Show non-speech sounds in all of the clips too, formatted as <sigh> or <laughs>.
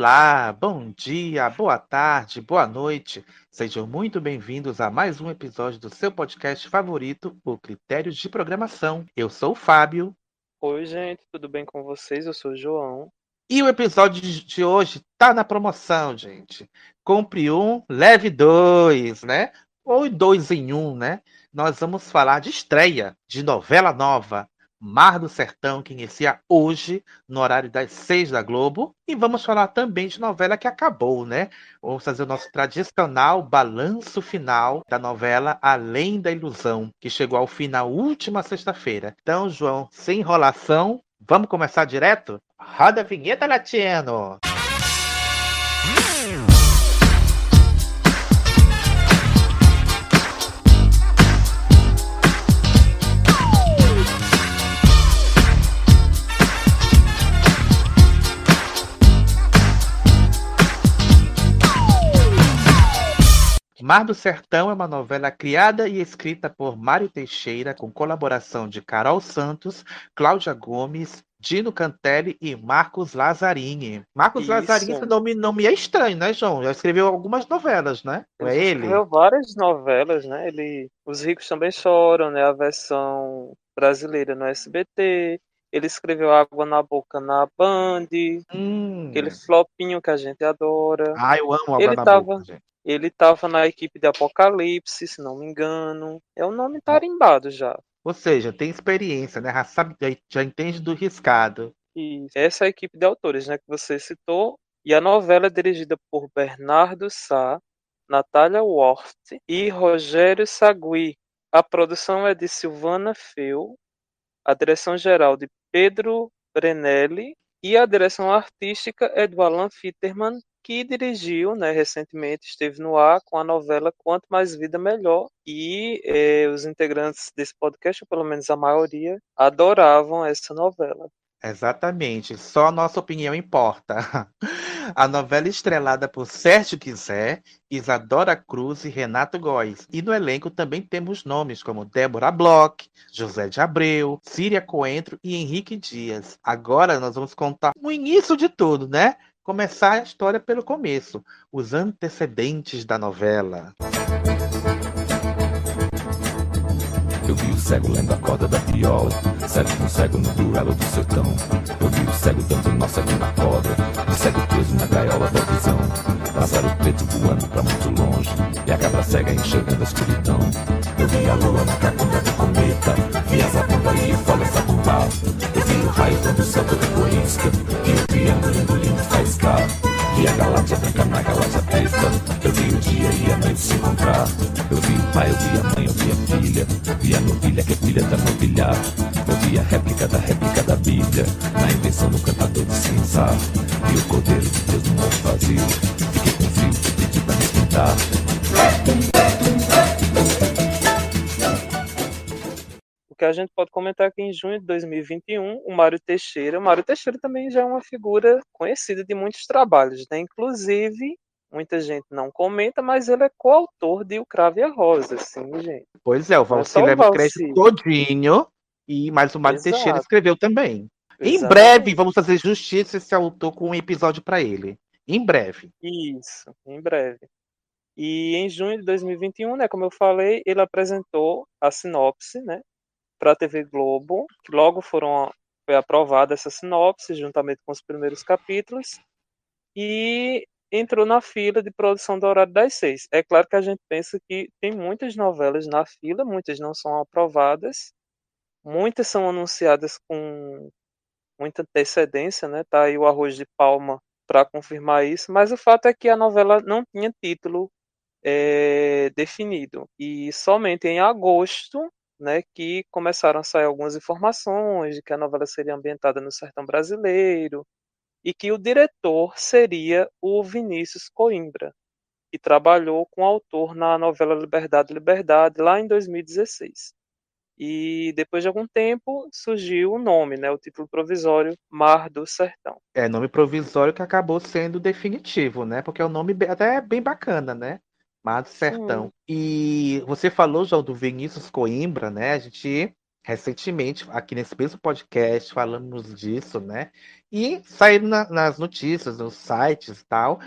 Olá, bom dia, boa tarde, boa noite. Sejam muito bem-vindos a mais um episódio do seu podcast favorito, o Critérios de Programação. Eu sou o Fábio. Oi, gente, tudo bem com vocês? Eu sou o João. E o episódio de hoje tá na promoção, gente. Compre um, leve dois, né? Ou dois em um, né? Nós vamos falar de estreia de novela nova, Mar do Sertão, que inicia hoje, no horário das seis da Globo. E vamos falar também de novela que acabou, né? Vamos fazer o nosso tradicional balanço final da novela Além da Ilusão, que chegou ao fim na última sexta-feira. Então, João, sem enrolação, vamos começar direto? Roda a vinheta, Latino! Mar do Sertão é uma novela criada e escrita por Mário Teixeira, com colaboração de Carol Santos, Cláudia Gomes, Dino Cantelli e Marcos Lazzarini. Marcos Isso. Lazzarini, esse nome não me é estranho, né, João? Já escreveu algumas novelas, né? Não é ele? escreveu várias novelas, né? Ele, Os Ricos Também Choram, né? A versão brasileira no SBT. Ele escreveu Água na Boca na Band. Hum. Aquele flopinho que a gente adora. Ah, eu amo Água Ele na tava- Boca, gente. Ele estava na equipe de Apocalipse, se não me engano. É um nome tarimbado já. Ou seja, tem experiência, né? Já, sabe, já, entende do riscado. E essa é a equipe de autores, né, que você citou. E a novela é dirigida por Bernardo Sá, Natália Worth e Rogério Sagui. A produção é de Silvana Feu, a direção geral de Pedro Brenelli e a direção artística é do Alan Fitterman, que dirigiu, né, recentemente, esteve no ar com a novela Quanto Mais Vida Melhor. E eh, os integrantes desse podcast, ou pelo menos a maioria, adoravam essa novela. Exatamente, só a nossa opinião importa. <laughs> A novela estrelada por Sérgio Quiser, Isadora Cruz e Renato Góes. E no elenco também temos nomes como Débora Bloch, José de Abreu, Síria Coentro e Henrique Dias. Agora nós vamos contar o início de tudo, né? Começar a história pelo começo, os antecedentes da novela. Eu vi o cego lendo a corda da viola, cego com cego no duelo do sertão. Eu vi o cego dando nó cego na corda, o cego preso na gaiola da visão. Pássaro preto voando pra muito longe, e a cabra cega enxergando a escuridão. Eu vi a lua na cacunda do cometa, vi as abunda e folhas sacubar. Eu vi o raio quando o céu todo egoísta, vi o triângulo engolindo faiscar. Vi a galáxia branca na galáxia preta, eu vi o dia e a noite se encontrar. Eu vi o pai, eu vi a mãe, eu vi a filha, vi a novilha que é filha da novilhar. Eu vi a réplica da réplica da Bíblia, na invenção do cantador de cinzar. Vi o cordeiro de Deus no morro vazio, fiquei com frio, pedi pra me esquentar. Que a gente pode comentar que em junho de 2021, o Mário Teixeira, o Mário Teixeira também já é uma figura conhecida de muitos trabalhos, né? Inclusive, muita gente não comenta, mas ele é coautor de O Cravo e a Rosa, sim, gente. Pois é, o Não é leva crédito todinho, e, mas o Mário Exato. Teixeira escreveu também. Em Exatamente. breve vamos fazer justiça esse autor com um episódio para ele. Em breve. Isso, em breve. E em junho de 2021, né, como eu falei, ele apresentou a sinopse, né, para a TV Globo, que logo foram foi aprovada essa sinopse juntamente com os primeiros capítulos e entrou na fila de produção do horário das seis. É claro que a gente pensa que tem muitas novelas na fila, muitas não são aprovadas, muitas são anunciadas com muita antecedência, né? Tá aí o arroz de palma para confirmar isso, mas o fato é que a novela não tinha título é, definido. E somente em agosto né, que começaram a sair algumas informações de que a novela seria ambientada no sertão brasileiro e que o diretor seria o Vinícius Coimbra, que trabalhou com o autor na novela Liberdade, Liberdade, lá em 2016. E depois de algum tempo surgiu o nome, né, o título provisório Mar do Sertão. É nome provisório que acabou sendo definitivo, né? Porque é um nome até bem bacana, né? Mar do Sertão. Sim. E você falou, João, do Vinícius Coimbra, né? A gente recentemente, aqui nesse mesmo podcast, falamos disso, né? E saiu na, nas notícias, nos sites e tal,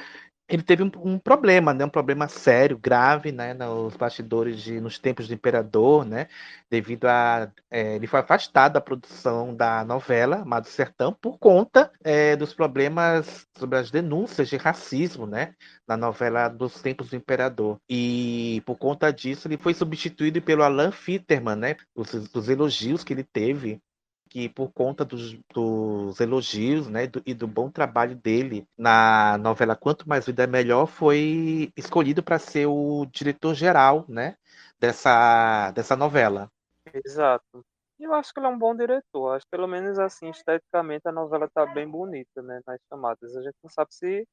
ele teve um, um, problema, né, um problema sério, grave, né, nos bastidores de, nos tempos do imperador, né, devido a é, ele foi afastado da produção da novela Amado Sertão por conta é, dos problemas sobre as denúncias de racismo, né, na novela dos tempos do imperador. E por conta disso ele foi substituído pelo Alan Fitterman, né, os, os elogios que ele teve que por conta dos, dos elogios né, do, e do bom trabalho dele na novela Quanto Mais Vida é Melhor, foi escolhido para ser o diretor-geral né, dessa, dessa novela. Exato. Eu acho que ele é um bom diretor. Acho que pelo menos assim, esteticamente, a novela está bem bonita, né? Nas chamadas. A gente não sabe se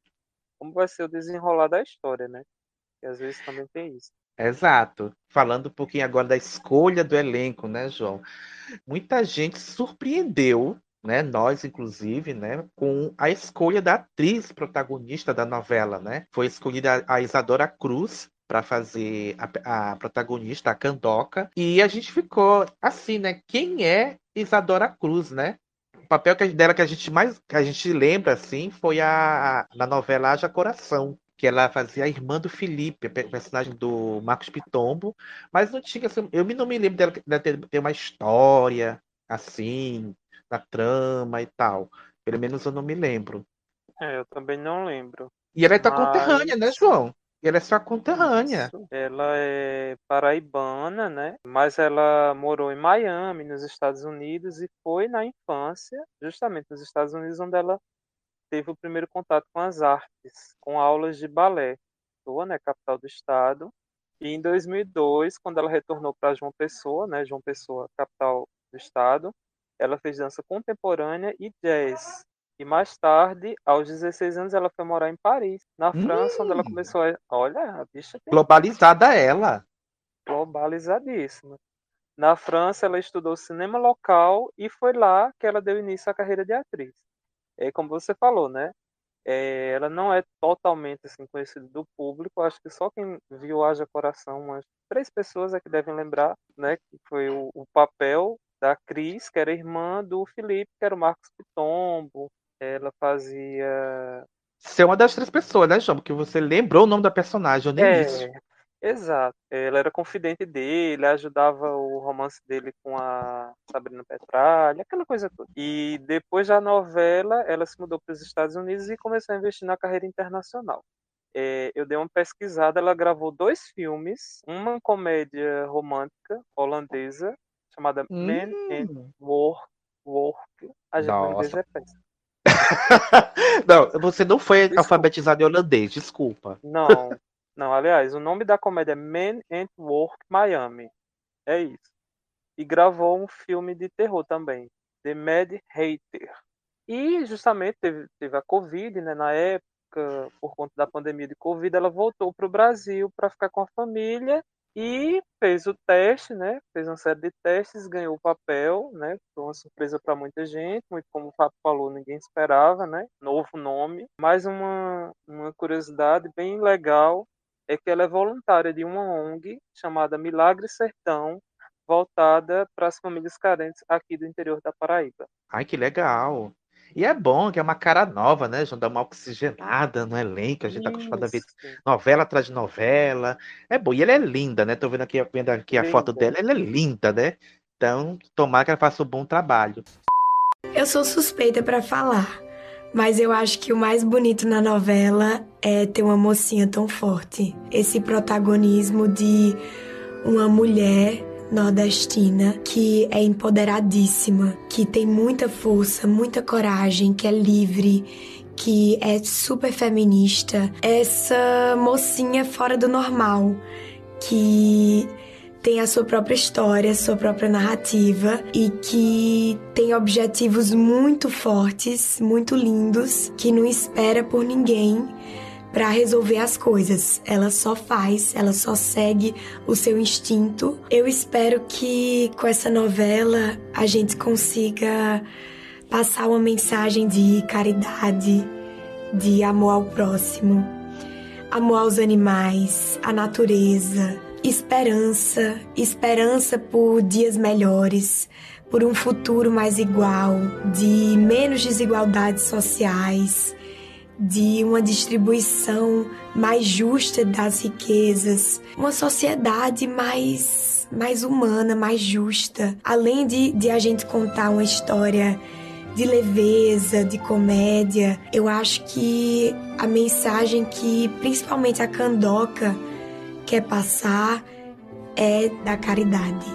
como vai ser o desenrolar da história, né? Que às vezes também tem isso. Exato. Falando um pouquinho agora da escolha do elenco, né, João? Muita gente surpreendeu, né, nós inclusive, né, com a escolha da atriz protagonista da novela, né? Foi escolhida a Isadora Cruz para fazer a, a, protagonista, a Candoca, e a gente ficou assim, né? Quem é Isadora Cruz, né? O papel dela que a gente mais que a gente lembra assim foi a na novela Haja Coração, que ela fazia a irmã do Felipe, personagem do Marcos Pitombo, mas não tinha, assim, eu não me lembro dela, dela ter, ter, uma história assim, na trama e tal. Pelo menos eu não me lembro. É, eu também não lembro. E ela é tua mas... conterrânea, né, João? E ela é sua conterrânea. Isso. Ela é paraibana, né? Mas ela morou em Miami, nos Estados Unidos, e foi na infância, justamente nos Estados Unidos, onde ela teve o primeiro contato com as artes, com aulas de balé, Pessoa, né, capital do estado. E em 2002, quando ela retornou para João Pessoa, né, João Pessoa, capital do estado, ela fez dança contemporânea e jazz. E mais tarde, aos 16 anos, ela foi morar em Paris, na França, hum. onde ela hum. começou a. Olha, a bicha tem... Globalizada ela. Globalizadíssima. Na França, ela estudou cinema local e foi lá que ela deu início à carreira de atriz é como você falou, né? É, ela não é totalmente assim conhecida do público. Acho que só quem viu Haja Coração, umas três pessoas é que devem lembrar, né? Que foi o, o papel da Cris, que era irmã do Felipe, que era o Marcos Pitombo. Ela fazia. Você é uma das três pessoas, né, João? Porque você lembrou o nome da personagem, eu nem é, disse. Exato. Ela era confidente dele, ajudava o romance dele com a Sabrina Petralha, aquela coisa toda. E depois da novela, ela se mudou para os Estados Unidos e começou a investir na carreira internacional. É, eu dei uma pesquisada, ela gravou dois filmes, uma comédia romântica holandesa chamada hum. Man and Work. Work. A gente Nossa. é péssimo. <laughs> não, você não foi desculpa. alfabetizado em holandês, desculpa. Não, Não, aliás, o nome da comédia é Men and Work Miami. É isso. E gravou um filme de terror também, The Mad Hater. E justamente teve, teve a Covid, né? Na época, por conta da pandemia de Covid, ela voltou para o Brasil para ficar com a família e fez o teste, né? Fez uma série de testes, ganhou o papel, né? Foi uma surpresa para muita gente, muito como o Fábio falou, ninguém esperava, né? Novo nome. Mais uma, uma curiosidade bem legal é que ela é voluntária de uma ONG chamada Milagre Sertão, voltada para as famílias carentes aqui do interior da Paraíba. Ai, que legal! E é bom que é uma cara nova, né? Já dá uma oxigenada no elenco. A gente tá acostumado a ver novela atrás de novela. É bom. E ela é linda, né? Tô vendo aqui, vendo aqui a foto dela. Ela é linda, né? Então, tomara que ela faça um bom trabalho. Eu sou suspeita para falar. Mas eu acho que o mais bonito na novela é ter uma mocinha tão forte. Esse protagonismo de uma mulher nordestina que é empoderadíssima, que tem muita força, muita coragem, que é livre, que é super feminista, essa mocinha fora do normal, que tem a sua própria história, sua própria narrativa e que tem objetivos muito fortes, muito lindos, que não espera por ninguém para resolver as coisas. Ela só faz, ela só segue o seu instinto. Eu espero que com essa novela a gente consiga passar uma mensagem de caridade, de amor ao próximo, amor aos animais, à natureza, esperança, esperança por dias melhores, por um futuro mais igual, de menos desigualdades sociais, de uma distribuição mais justa das riquezas, uma sociedade mais, mais humana, mais justa. Além de, de a gente contar uma história de leveza, de comédia, eu acho que a mensagem que principalmente a Candoca quer passar é da caridade.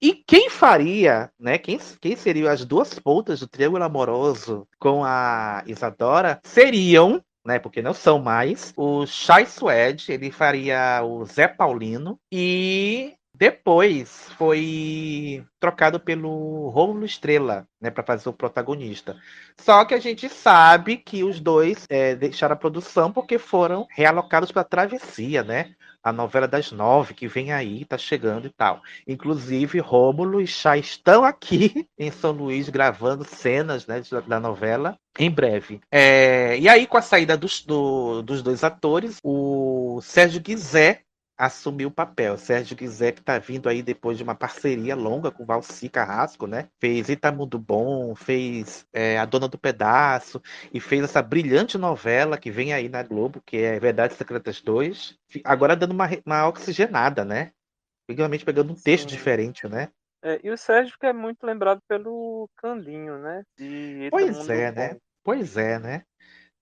E quem faria, né? Quem, quem seriam as duas pontas do triângulo amoroso com a Isadora seriam, né? Porque não são mais, o Chai Suede, ele faria o Zé Paulino e depois foi trocado pelo Rômulo Estrela, né, para fazer o protagonista. Só que a gente sabe que os dois é, deixaram a produção porque foram realocados para Travessia, né? a novela das nove que vem aí, tá chegando e tal. Inclusive, Rômulo e Chá estão aqui <laughs> em São Luís gravando cenas né, da novela em breve. É, e aí, com a saída dos, do, dos dois atores, o Sérgio Guizé assumiu o papel. Sérgio Guizé, que está vindo aí depois de uma parceria longa com Valci Carrasco, né? Fez Itamundo Bom, fez é, A Dona do Pedaço e fez essa brilhante novela que vem aí na Globo, que é Verdades Secretas 2. Agora dando uma, uma oxigenada, né? Finalmente pegando um texto Sim. diferente, né? É, e o Sérgio que é muito lembrado pelo Candinho, né? pois é, né? Pois é, né?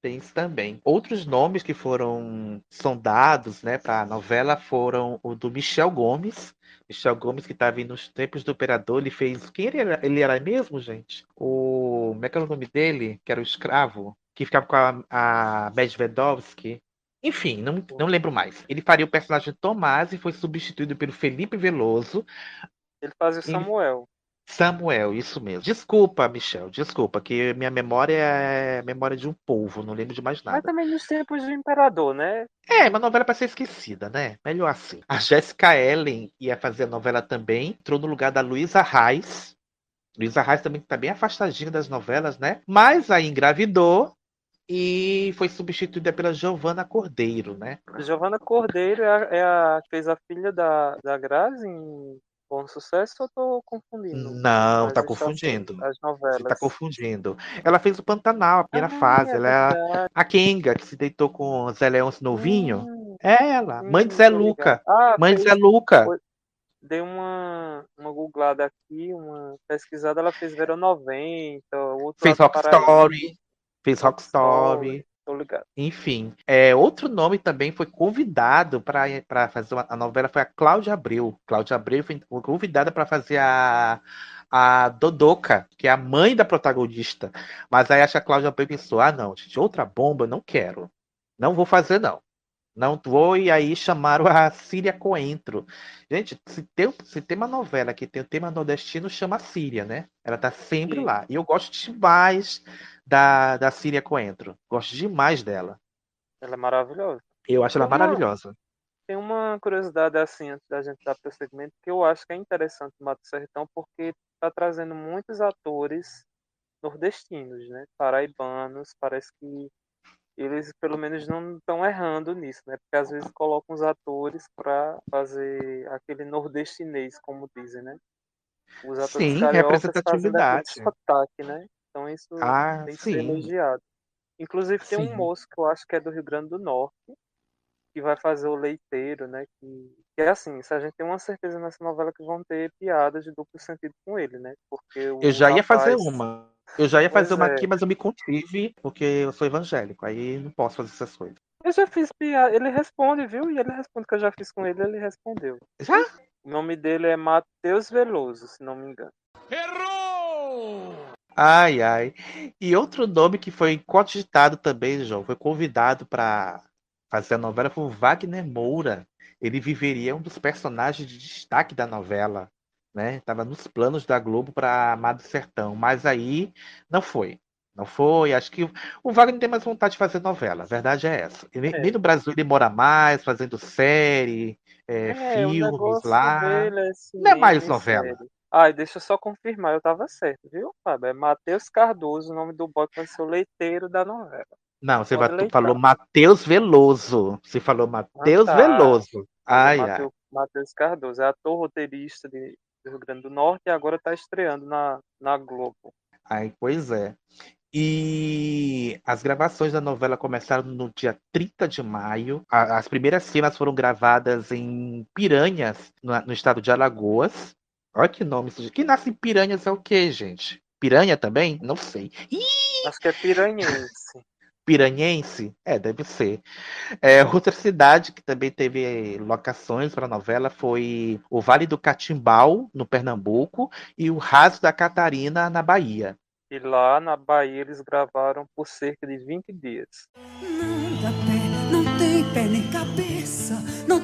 Isso também. Outros nomes que foram sondados né, para a novela foram o do Michel Gomes. Michel Gomes, que estava nos tempos do Operador, ele fez. Quem ele era, ele era mesmo, gente? O. Como é que era o nome dele? Que era o escravo, que ficava com a, a Medvedovsky. Enfim, não, não lembro mais. Ele faria o personagem Tomás e foi substituído pelo Felipe Veloso. Ele fazia o Samuel. Samuel, isso mesmo. Desculpa, Michel, desculpa, que minha memória é memória de um povo, não lembro de mais nada. Mas também nos tempos do imperador, né? É, uma novela para ser esquecida, né? Melhor assim. A Jéssica Ellen ia fazer a novela também, entrou no lugar da Luísa Reis. Luísa Reis também está bem afastadinha das novelas, né? Mas aí engravidou e foi substituída pela Giovana Cordeiro, né? Giovana Cordeiro é a, é a fez a filha da, da Grazi em Bom Sucesso ou tô confundindo? Não, tá confundindo. As novelas. Você tá confundindo. Ela fez o Pantanal, a primeira ah, fase. É ela é a Kenga, que se deitou com Zé Leôncio novinho. Hum, é ela, hum, mãe de Zé Luca. Ah, mãe de Zé Luca. Foi, dei uma, uma googlada aqui, uma pesquisada, ela fez Verão 90, outro fez Rock Story. Fez Rock Story. Tô ligado. Enfim, é, outro nome também foi convidado para fazer uma, a novela foi a Cláudia Abreu. Cláudia Abreu foi convidada para fazer a, a Dodoca, que é a mãe da protagonista. Mas aí acho que a Cláudia Abreu pensou: ah, não, gente, outra bomba, não quero. Não vou fazer, não. Não vou, e aí chamaram a Síria Coentro. Gente, se tem, se tem uma novela que tem o tema nordestino, chama a Síria, né? Ela tá sempre Sim. lá. E eu gosto demais da, da Síria Coentro. Gosto demais dela. Ela é maravilhosa. Eu acho ela uma, maravilhosa. Tem uma curiosidade assim, antes da gente dar para o segmento, que eu acho que é interessante o Mato Sertão, porque está trazendo muitos atores nordestinos, né? Paraibanos, parece que eles pelo menos não estão errando nisso, né? Porque às vezes colocam os atores para fazer aquele nordestinês, como dizem, né? Os atores Sim, representatividade. Sotaque, né? Então isso ah, tem que sim. ser elogiado. Inclusive tem sim. um moço que eu acho que é do Rio Grande do Norte, que vai fazer o leiteiro, né? Que, que é assim, se a gente tem uma certeza nessa novela que vão ter piadas de duplo sentido com ele, né? Porque eu já ia fazer uma. Eu já ia fazer uma é. aqui, mas eu me contive porque eu sou evangélico, aí não posso fazer essas coisas. Eu já fiz piada, ele responde, viu? E ele responde que eu já fiz com ele, ele respondeu. Já? O nome dele é Matheus Veloso, se não me engano. Errou! Ai, ai. E outro nome que foi cogitado também, João, foi convidado para fazer a novela foi o Wagner Moura. Ele viveria um dos personagens de destaque da novela, né? Tava nos planos da Globo para Amado Sertão, mas aí não foi. Não foi. Acho que o Wagner tem mais vontade de fazer novela. A verdade é essa. Ele, É. Nem no Brasil ele mora mais, fazendo série, é, É, filmes lá. dele é Não é mais novela. Ai, deixa eu só confirmar, eu tava certo, viu, Fábio? É Matheus Cardoso, o nome do boy que vai ser o leiteiro da novela. Não, você vai- tu falou Matheus Veloso. Você falou Matheus tá. Veloso. Ai, o ai. Matheus Cardoso é ator roteirista de, do Rio Grande do Norte e agora tá estreando na, na Globo. Ai, pois é. E as gravações da novela começaram no dia 30 de maio. As primeiras cenas foram gravadas em Piranhas, no estado de Alagoas. Olha que nome. isso. Quem nasce em Piranhas é o quê, gente? Piranha também? Não sei. Ih, Acho que é piranhense. <laughs> Piranhense? É, deve ser. É, outra cidade que também teve locações para a novela foi o Vale do Catimbau, no Pernambuco, e o Raso da Catarina, na Bahia. E lá na Bahia eles gravaram por cerca de 20 dias. Não dá pé, não tem pé nem cabeça,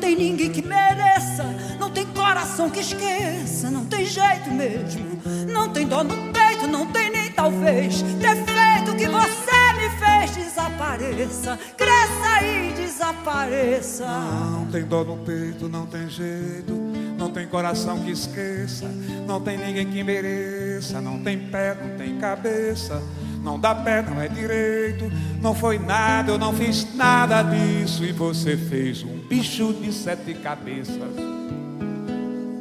tem ninguém que mereça, não tem coração que esqueça, não tem jeito mesmo, não tem dó no peito, não tem nem talvez. Defeito que você me fez desapareça, cresça e desapareça. Não tem dor no peito, não tem jeito, não tem coração que esqueça, não tem ninguém que mereça, não tem pé, não tem cabeça, não dá pé, não é direito, não foi nada, eu não fiz nada disso e você fez um bicho de sete cabeças.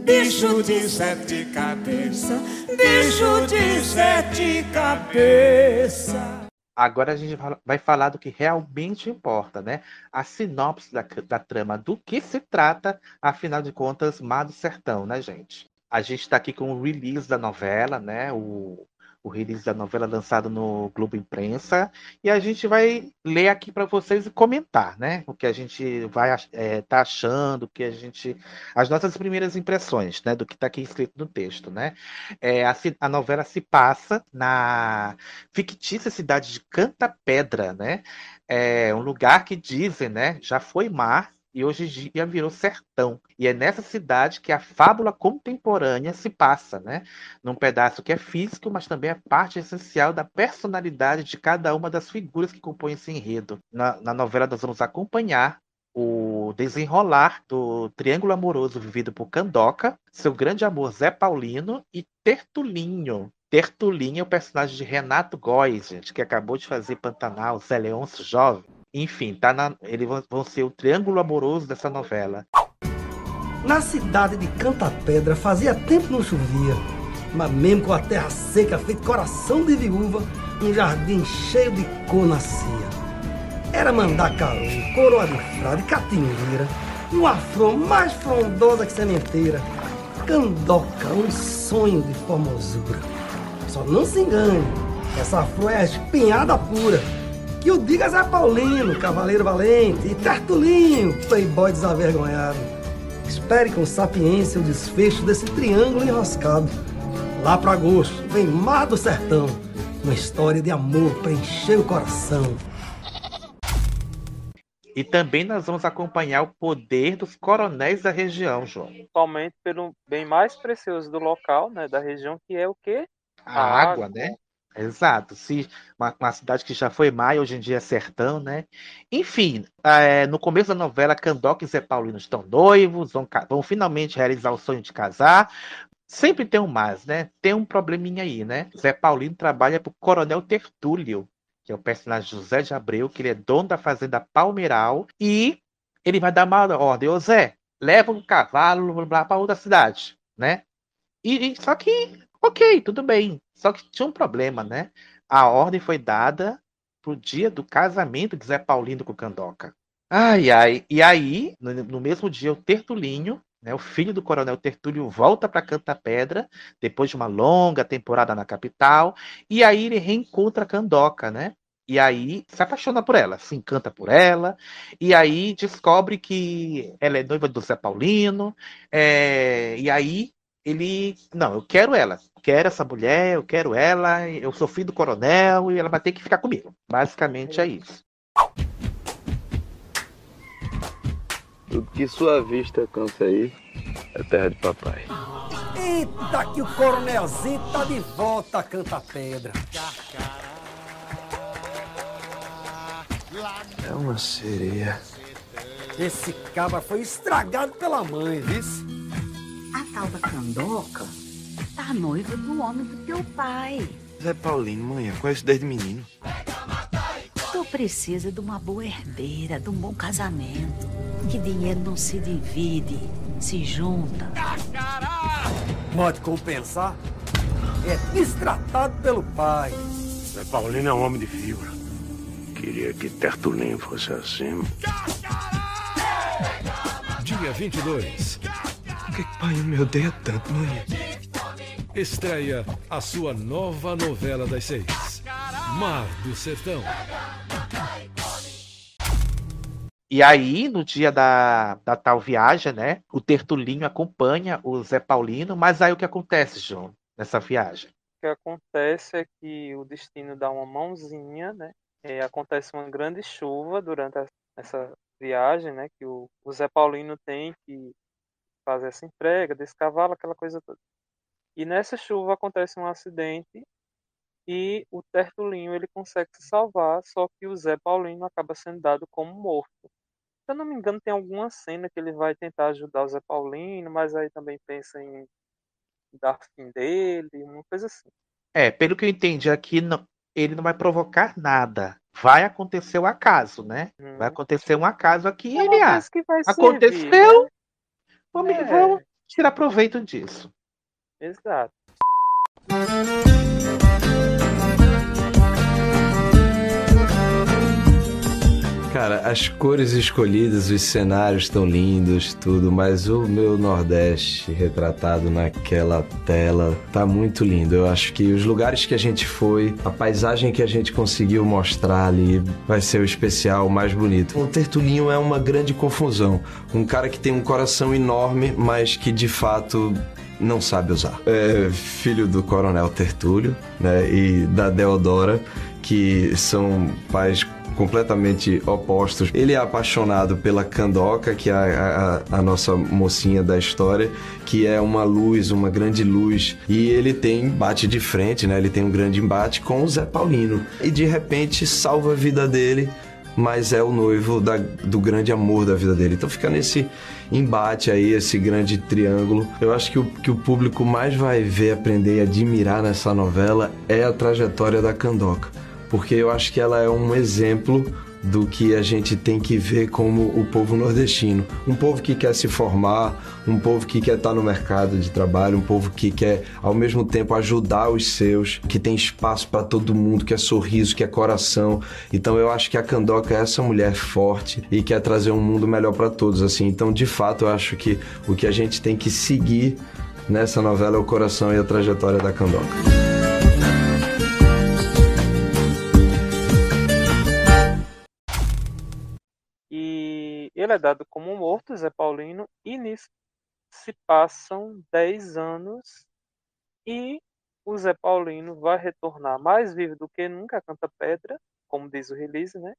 Bicho de sete cabeças, bicho de sete cabeças. Agora a gente vai falar do que realmente importa, né? A sinopse da, da trama, do que se trata, afinal de contas, Mar do Sertão, né, gente? A gente está aqui com o release da novela, né? O, o release da novela lançado no Globo Imprensa. E a gente vai ler aqui para vocês e comentar, né? O que a gente vai é, tá achando, que a gente. As nossas primeiras impressões, né? Do que está aqui escrito no texto, né? É, a, a novela se passa na fictícia cidade de Canta Pedra, né? É um lugar que dizem, né? Já foi mar e hoje em dia virou sertão. E é nessa cidade que a fábula contemporânea se passa, né? Num pedaço que é físico, mas também é parte essencial da personalidade de cada uma das figuras que compõem esse enredo. Na, na novela nós vamos acompanhar o desenrolar do triângulo amoroso vivido por Candoca, seu grande amor Zé Paulino e Tertulinho. Tertulinho é o personagem de Renato Góes, gente, que acabou de fazer Pantanal, Zé Leôncio jovem. Enfim, tá na, eles vão, ser o triângulo amoroso dessa novela. Na cidade de Canta Pedra fazia tempo não chovia, mas mesmo com a terra seca, feito coração de viúva, um jardim cheio de cor nascia. Era mandacaru, coroa de frade, catingueira, uma flor mais frondosa que sementeira. Candoca, um sonho de formosura. Só não se engane, essa flor é a espinhada pura. Que o diga Zé Paulino, cavaleiro valente, e Tertulinho, playboy desavergonhado. Espere com sapiência o desfecho desse triângulo enroscado. Lá para agosto vem Mar do Sertão, uma história de amor para encher o coração. E também nós vamos acompanhar o poder dos coronéis da região, João. Principalmente pelo bem mais precioso do local, né? Da região, que é o quê? A A água, água. né? Exato. Se uma, uma cidade que já foi maio, hoje em dia é sertão, né? Enfim, é, no começo da novela, Candoca e Zé Paulino estão noivos, vão, vão finalmente realizar o sonho de casar. Sempre tem um mais, né? Tem um probleminha aí, né? Zé Paulino trabalha para o Coronel Tertúlio, que é o personagem José de Abreu, que ele é dono da fazenda Palmeiral, e ele vai dar uma ordem, ô Zé, leva um cavalo para outra cidade, né? E, e- só que, ok, tudo bem. Só que tinha um problema, né? A ordem foi dada pro dia do casamento de Zé Paulino com Candoca. Ai, ai. E aí, no, mesmo dia, o Tertulinho, né, o filho do coronel Tertúlio, volta para Canta Pedra, depois de uma longa temporada na capital, e aí ele reencontra Candoca, né? E aí se apaixona por ela, se encanta por ela, e aí descobre que ela é noiva do Zé Paulino, é, e aí ele. Não, eu quero ela. Quero essa mulher, eu quero ela, eu sou filho do coronel e ela vai ter que ficar comigo. Basicamente é isso. Tudo que sua vista cansa aí é terra de papai. Eita, que o coronelzinho tá de volta a canta pedra. É uma sereia. Esse cabra foi estragado pela mãe, viu? A tal da Candoca tá noiva do homem do teu pai. Zé Paulino, manhã, conheço desde menino. Tu precisa de uma boa herdeira, de um bom casamento. Que dinheiro não se divide, se junta. Pode compensar? É destratado pelo pai. Zé Paulino é um homem de fibra. Queria que Tertulinho fosse assim. Dia 22. Por que, que pai me odeia tanto, mãe? Estreia a sua nova novela das seis. Mar do Sertão. E aí, no dia da, da tal viagem, né? O Tertulinho acompanha o Zé Paulino, mas aí o que acontece, João, nessa viagem? O que acontece é que o destino dá uma mãozinha, né? É, acontece uma grande chuva durante a, essa viagem, né? Que o, o Zé Paulino tem que fazer essa entrega desse cavalo, aquela coisa toda. E nessa chuva acontece um acidente e o Tertulinho ele consegue se salvar, só que o Zé Paulino acaba sendo dado como morto. Se eu não me engano, tem alguma cena que ele vai tentar ajudar o Zé Paulino, mas aí também pensa em dar fim dele, uma coisa assim. É, pelo que eu entendi aqui, não, ele não vai provocar nada. Vai acontecer o acaso, né? Hum. Vai acontecer um acaso aqui e ele ah, aconteceu, servir, né? Vamos, É. vamos tirar proveito disso. Exato. Cara, as cores escolhidas, os cenários estão lindos, tudo, mas o meu Nordeste retratado naquela tela tá muito lindo. Eu acho que os lugares que a gente foi, a paisagem que a gente conseguiu mostrar ali, vai ser o especial mais bonito. O Tertulinho é uma grande confusão. Um cara que tem um coração enorme, mas que de fato não sabe usar. É filho do Coronel Tertúlio, né, e da Deodora, que são pais completamente opostos. Ele é apaixonado pela Candoca, que é a, a- a nossa mocinha da história, que é uma luz, uma grande luz. E ele tem bate de frente, né? Ele tem um grande embate com o Zé Paulino. E de repente salva a vida dele, mas é o noivo da- do grande amor da vida dele. Então fica nesse embate aí, esse grande triângulo. Eu acho que o que o público mais vai ver, aprender e admirar nessa novela é a trajetória da Candoca porque eu acho que ela é um exemplo do que a gente tem que ver como o povo nordestino. Um povo que quer se formar, um povo que quer estar no mercado de trabalho, um povo que quer, ao mesmo tempo, ajudar os seus, que tem espaço para todo mundo, que é sorriso, que é coração. Então eu acho que a Candoca é essa mulher forte e quer trazer um mundo melhor para todos. assim. Então, de fato, eu acho que o que a gente tem que seguir nessa novela é o coração e a trajetória da Candoca. Ele é dado como morto, Zé Paulino, e nisso se passam 10 anos e o Zé Paulino vai retornar mais vivo do que nunca Canta Pedra, como diz o release, né?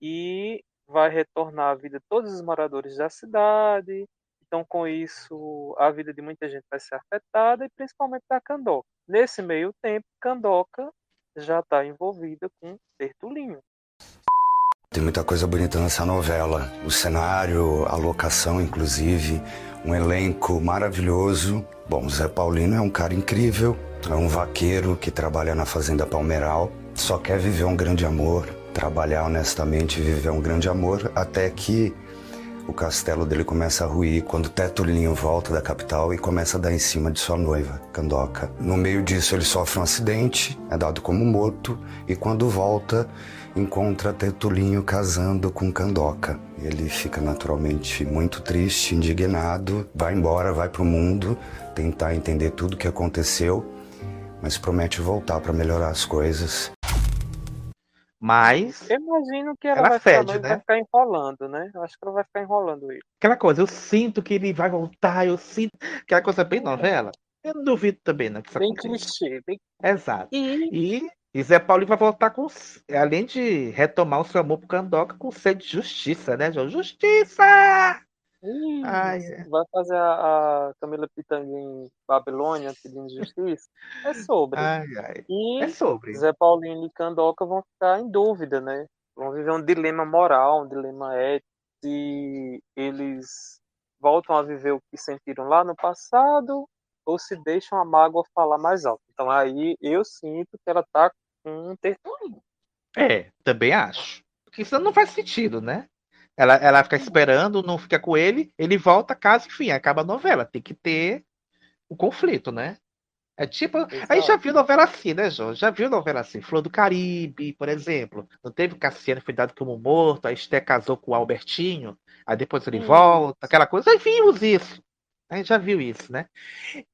E vai retornar à vida de todos os moradores da cidade. Então, com isso, a vida de muita gente vai ser afetada, e principalmente da Candoca. Nesse meio tempo, Candoca já está envolvida com Tertulinho. Tem muita coisa bonita nessa novela. O cenário, a locação, inclusive, um elenco maravilhoso. Bom, Zé Paulino é um cara incrível, é um vaqueiro que trabalha na Fazenda Palmeiral, só quer viver um grande amor, trabalhar honestamente viver um grande amor, até que o castelo dele começa a ruir quando Tetulinho volta da capital e começa a dar em cima de sua noiva, Candoca. No meio disso, ele sofre um acidente, é dado como morto, e quando volta, encontra Tetulinho casando com Candoca. Ele fica naturalmente muito triste, indignado, vai embora, vai pro mundo, tentar entender tudo o que aconteceu, mas promete voltar para melhorar as coisas. Mas. Eu imagino que ela, Ela vai, ficar, fede, e né? vai ficar enrolando, né? Eu acho que ela vai ficar enrolando ele. Aquela coisa, eu sinto que ele vai voltar, eu sinto. Aquela coisa bem novela. Eu não duvido também, não, que isso Bem aconteça. clichê. Bem... Exato. E... E, e Zé Paulinho vai voltar com. Além de retomar o seu amor pro Candoca, com sede de justiça, né, João? Justiça! Ih, Ai, é. vai fazer a, a Camila Pitanga em Babilônia pedindo justiça? É sobre. Ai, ai. E É sobre. Zé Paulinho e Candoca vão ficar em dúvida, né? Vão viver um dilema moral, um dilema ético. Se eles voltam a viver o que sentiram lá no passado ou se deixam a mágoa falar mais alto. Então aí eu sinto que ela tá um. É, também acho. Porque isso não faz sentido, né? Ela, ela fica esperando, não fica com ele, ele volta, casa, enfim, acaba a novela. Tem que ter o conflito, né? É tipo. Aí já viu novela assim, né, João? Já viu novela assim? Flor do Caribe, por exemplo. Não teve Cassiano foi dado como morto, a Esté casou com o Albertinho, aí depois ele Sim. volta, aquela coisa. Já vimos isso. A gente já viu isso, né?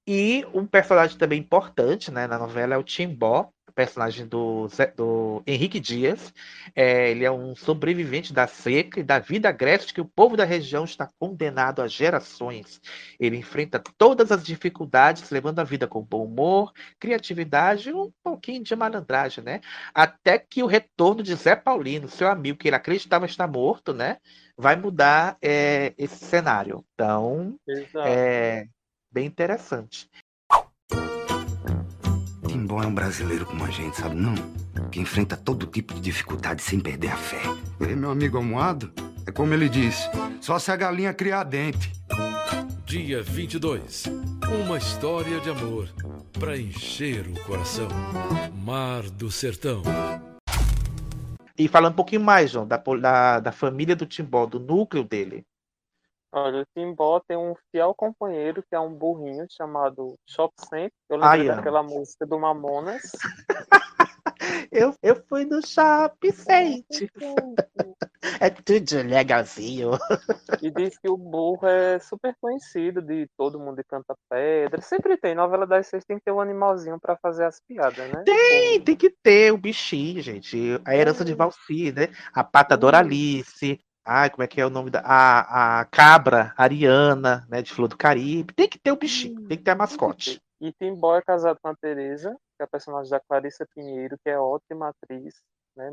E um personagem também importante, né, na novela é o Timbó, personagem do, do Henrique Dias. É, ele é um sobrevivente da seca e da vida agreste que o povo da região está condenado há gerações. Ele enfrenta todas as dificuldades, levando a vida com bom humor, criatividade e um pouquinho de malandragem, né? Até que o retorno de Zé Paulino, seu amigo, que ele acreditava estar morto, né? Vai mudar é, esse cenário. Então, Exato. é bem interessante. Timbó é um brasileiro como a gente, sabe não? Que enfrenta todo tipo de dificuldade sem perder a fé. E meu amigo almohado, é como ele disse, só se a galinha criar dente. Dia 22. Uma história de amor para encher o coração. Mar do Sertão. E falando um pouquinho mais, João, da, da, da família do Timbó, do núcleo dele. Olha, o Timbó tem um fiel companheiro que é um burrinho chamado Shop Cent. Eu lembrei Ai, amo. daquela música do Mamonas. <laughs> Eu, eu fui no shopping, sente. É tudo legalzinho. E diz que o burro é super conhecido de todo mundo de Canta Pedra. Sempre tem, novela das seis tem que ter um animalzinho pra fazer as piadas, né? Tem, tem que ter o bichinho, gente. A herança de Valci, né? A pata Doralice. Ai, como é que é o nome da. A, a cabra Ariana, né? De Flor do Caribe. Tem que ter o bichinho, tem que ter a mascote. E Timbó é casado com a Tereza, que é a personagem da Clarissa Pinheiro, que é ótima atriz, né?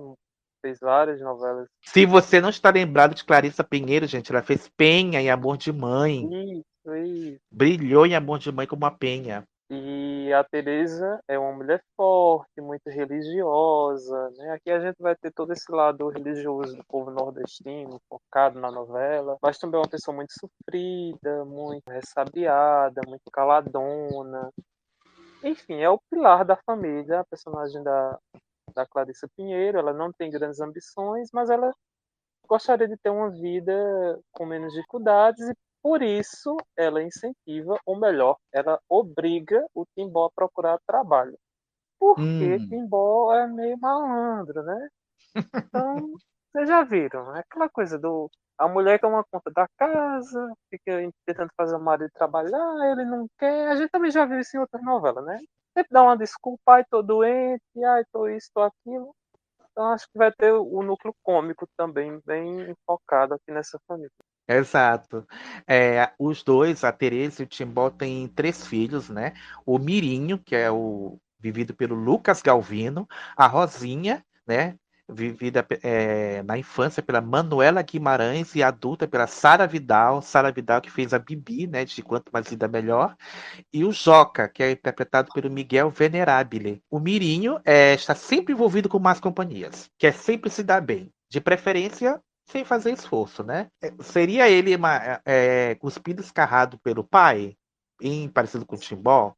Fez várias novelas. Se você não está lembrado de Clarissa Pinheiro, gente, ela fez Penha em Amor de Mãe. Isso, isso. Brilhou em Amor de Mãe como uma penha. E a Teresa é uma mulher forte, muito religiosa, né? Aqui a gente vai ter todo esse lado religioso do povo nordestino, focado na novela, mas também é uma pessoa muito sofrida, muito ressabiada, muito caladona. Enfim, é o pilar da família, a personagem da, da Clarissa Pinheiro. Ela não tem grandes ambições, mas ela gostaria de ter uma vida com menos dificuldades e por isso ela incentiva, ou melhor, ela obriga o Timbó a procurar trabalho. Porque Hum. Timbó é meio malandro, né? <laughs> Então, vocês já viram, é aquela coisa do a mulher que é uma conta da casa, fica tentando fazer o marido trabalhar, ele não quer. A gente também já viu isso em outras novelas, né? Sempre dá uma desculpa, ai, tô doente, ai, tô isso, tô aquilo. Então acho que vai ter o núcleo cômico também bem focado aqui nessa família. Exato. É, os dois, a Tereza e o Timbó, têm três filhos, né? O Mirinho, que é o vivido pelo Lucas Galvino, a Rosinha, né? Vivida é, na infância pela Manuela Guimarães e adulta pela Sara Vidal, Sara Vidal que fez a Bibi, né? De Quanto Mais Vida Melhor, e o Joca, que é interpretado pelo Miguel Venerabile. O Mirinho é, está sempre envolvido com más companhias, quer sempre se dar bem, de preferência sem fazer esforço, né? É, Seria ele uma, é, cuspido escarrado pelo pai, em parecido com o Timbó?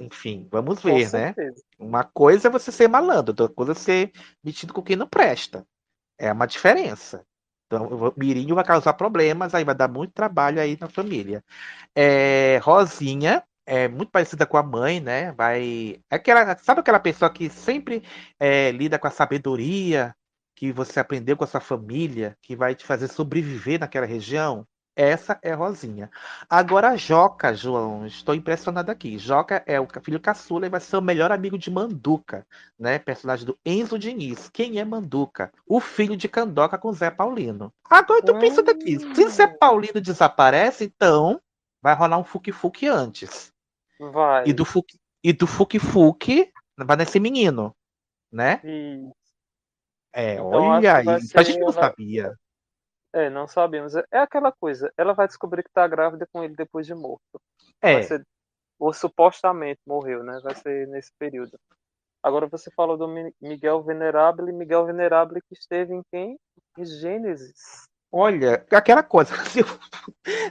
Enfim, vamos ver, né? Uma coisa é você ser malandro, outra coisa é ser metido com quem não presta. É uma diferença. Então, o Mirinho vai causar problemas, aí vai dar muito trabalho aí na família. É, Rosinha é muito parecida com a mãe, né? Vai, é aquela, sabe aquela pessoa que sempre é, lida com a sabedoria que você aprendeu com a sua família, que vai te fazer sobreviver naquela região? Essa é Rosinha. Agora a Joca, João, estou impressionado aqui. Joca é o filho caçula e vai ser o melhor amigo de Manduca, né? Personagem do Enzo Diniz. Quem é Manduca? O filho de Candoca com Zé Paulino. Agora tu pensa daqui, se Zé Paulino desaparece, então vai rolar um fuque-fuque antes. Vai. E do fuque e do fuque-fuque vai nascer menino, né? Isso. É, Então, olha ser A gente não sabia. É, não sabemos. É aquela coisa. Ela vai descobrir que tá grávida com ele depois de morto. É. Ser, ou supostamente morreu, né? Vai ser nesse período. Agora você falou do Mi- Miguel Venerable, Miguel Venerable que esteve em quem? Em Gênesis. Olha, aquela coisa, <laughs> se,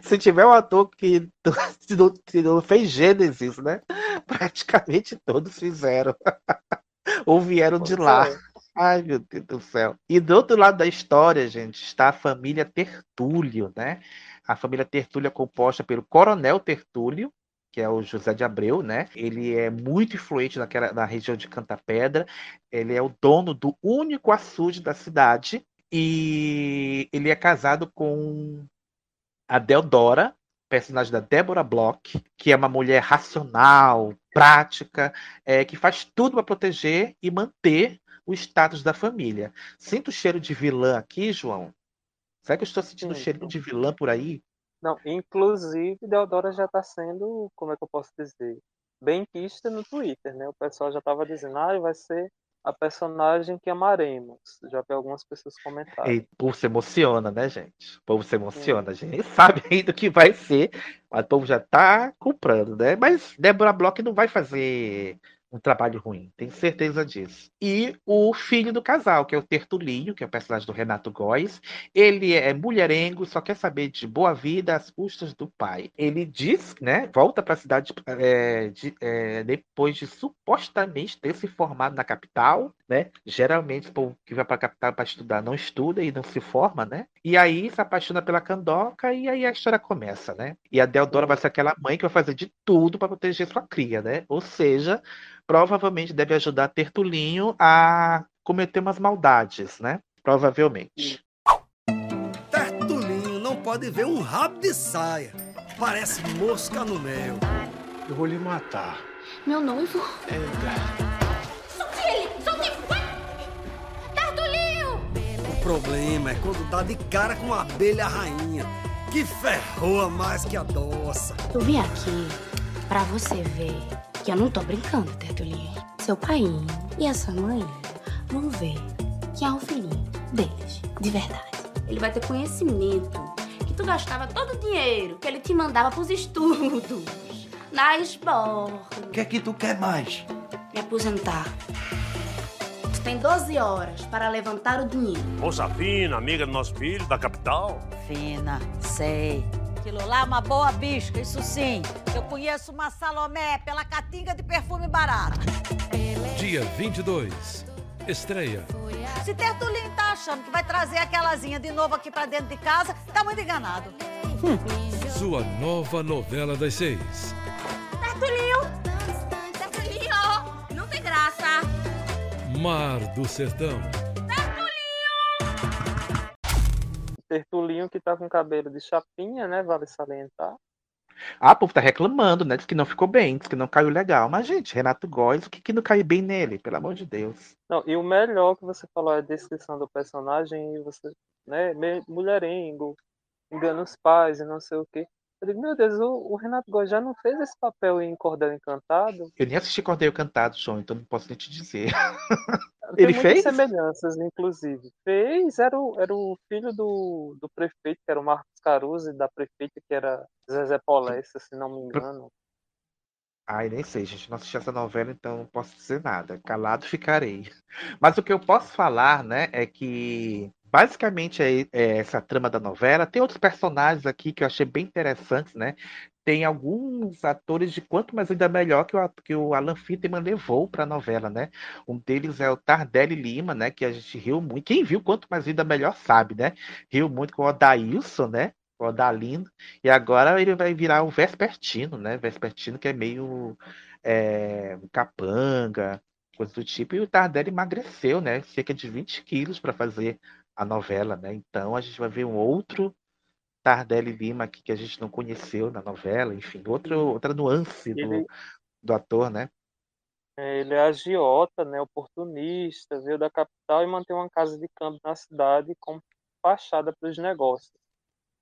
se tiver um ator que <laughs> se não, se não fez Gênesis, né? Praticamente todos fizeram. <laughs> Ou vieram de Pois lá. Ai, meu Deus do céu. E do outro lado da história, gente, está a família Tertúlio, né? A família Tertúlio é composta pelo Coronel Tertúlio, que é o José de Abreu, né? Ele é muito influente naquela, na região de Cantapedra. Ele é o dono do único açude da cidade. E ele é casado com a Deodora, personagem da Débora Bloch, que é uma mulher racional, prática, é, que faz tudo para proteger e manter o status da família. Sinto o cheiro de vilã aqui, João? Será que eu estou sentindo Sim. cheiro de vilã por aí? Não, inclusive, Deodora já está sendo, como é que eu posso dizer, bem quista no Twitter, né? O pessoal já estava dizendo, ah, vai ser a personagem que amaremos. Já vi algumas pessoas comentarem. E o povo se emociona, né, gente? O povo se emociona. A gente nem <laughs> sabe ainda o que vai ser, mas o povo já tá comprando, né? Mas Débora Bloch não vai fazer um trabalho ruim, tenho certeza disso. E o filho do casal, que é o Tertulinho, que é o personagem do Renato Góes, ele é mulherengo, só quer saber de boa vida às custas do pai. Ele diz, né, volta para a cidade é, de- é, depois de supostamente ter se formado na capital, né? Geralmente o povo que vai para a capital para estudar não estuda e não se forma, né? E aí se apaixona pela Candoca e aí a história começa, né? E a Deodora vai ser aquela mãe que vai fazer de tudo para proteger sua cria, né? Ou seja, provavelmente deve ajudar Tertulinho a cometer umas maldades, né? Provavelmente. Tertulinho não pode ver um rabo de saia. Parece mosca no mel. Eu vou lhe matar. Meu noivo? É, Solte ele! Solte! Tertulinho! O problema é quando dá de cara com uma abelha rainha, que ferroa mais que a doça. Eu vim aqui pra você ver que eu não tô brincando, Tertulinho. Seu pai e a sua mãe vão ver que é um filhinho deles, de verdade. Ele vai ter conhecimento que tu gastava todo o dinheiro que ele te mandava pros estudos. <laughs> Na esborra. O que é que tu quer mais? Me aposentar. Tu tem 12 horas para levantar o dinheiro. Moça fina, amiga do nosso filho, da capital. Fina, sei. Aquilo lá é uma boa bisca, isso sim. Eu conheço uma Salomé pela catinga de perfume barato. Dia 22. Estreia. Se Tertulinho tá achando que vai trazer aquelazinha de novo aqui pra dentro de casa, tá muito enganado. Sua nova novela das seis. Tertulinho! Tertulinho! Não tem graça! Mar do Sertão. Tertulinho que tá com cabelo de chapinha, né? Vale salientar. Ah, o povo tá reclamando, né? Diz que não ficou bem, diz que não caiu legal. Mas, gente, Renato Góes, o que, que não caiu bem nele? Pelo amor de Deus. Não, e o melhor que você falou é a descrição do personagem e você, né, mulherengo, engana os pais e não sei o quê. Eu digo, meu Deus, o, o Renato Góes já não fez esse papel em Cordel Encantado? Eu nem assisti Cordeiro Cantado, João, então não posso nem te dizer. <laughs> Tem Ele fez? semelhanças, inclusive. Fez, era o, era o filho do, do prefeito, que era o Marcos Caruso, e da prefeita, que era Zezé Polessa, se não me engano. Ai, nem sei, gente. Não assisti essa novela, então não posso dizer nada. Calado ficarei. Mas o que eu posso falar, né, é que basicamente é, é essa trama da novela. Tem outros personagens aqui que eu achei bem interessantes, né? Tem alguns atores de quanto mais ainda melhor que o, que o Alan Fitterman levou para a novela, né? Um deles é o Tardelli Lima, né? Que a gente riu muito. Quem viu quanto mais ainda melhor sabe, né? Riu muito com o Odailson, né? O Odalindo. E agora ele vai virar o Vespertino, né? Vespertino que é meio é, capanga, coisa do tipo. E o Tardelli emagreceu, né? Cerca de 20 quilos para fazer a novela, né? Então a gente vai ver um outro Tardelli Lima aqui que a gente não conheceu na novela, enfim, outro, outra nuance do, Ele- do ator, né? É, Ele é agiota, né, oportunista, veio da capital e mantém uma casa de câmbio na cidade com fachada para os negócios.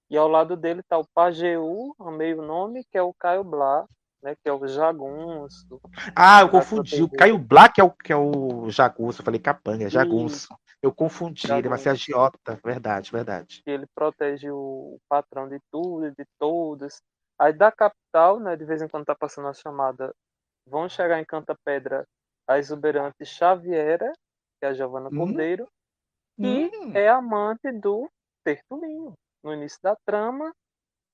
E ao lado dele está o Pajeú, amei o nome, que é o Caio Blá, né, que é o jagunço. Ah, eu confundi. O. Caio Black é o, que é o jagunço. Eu falei capanga, é jagunço. Eu confundi, ele vai ser agiota. Verdade, verdade. ele protege o patrão de tudo de todos. Aí da capital, né, de vez em quando tá passando a chamada, vão chegar em Canta Pedra a exuberante Xaviera, que é a Giovana Hum. Cordeiro, Hum. que é amante do Tertulinho no início da trama,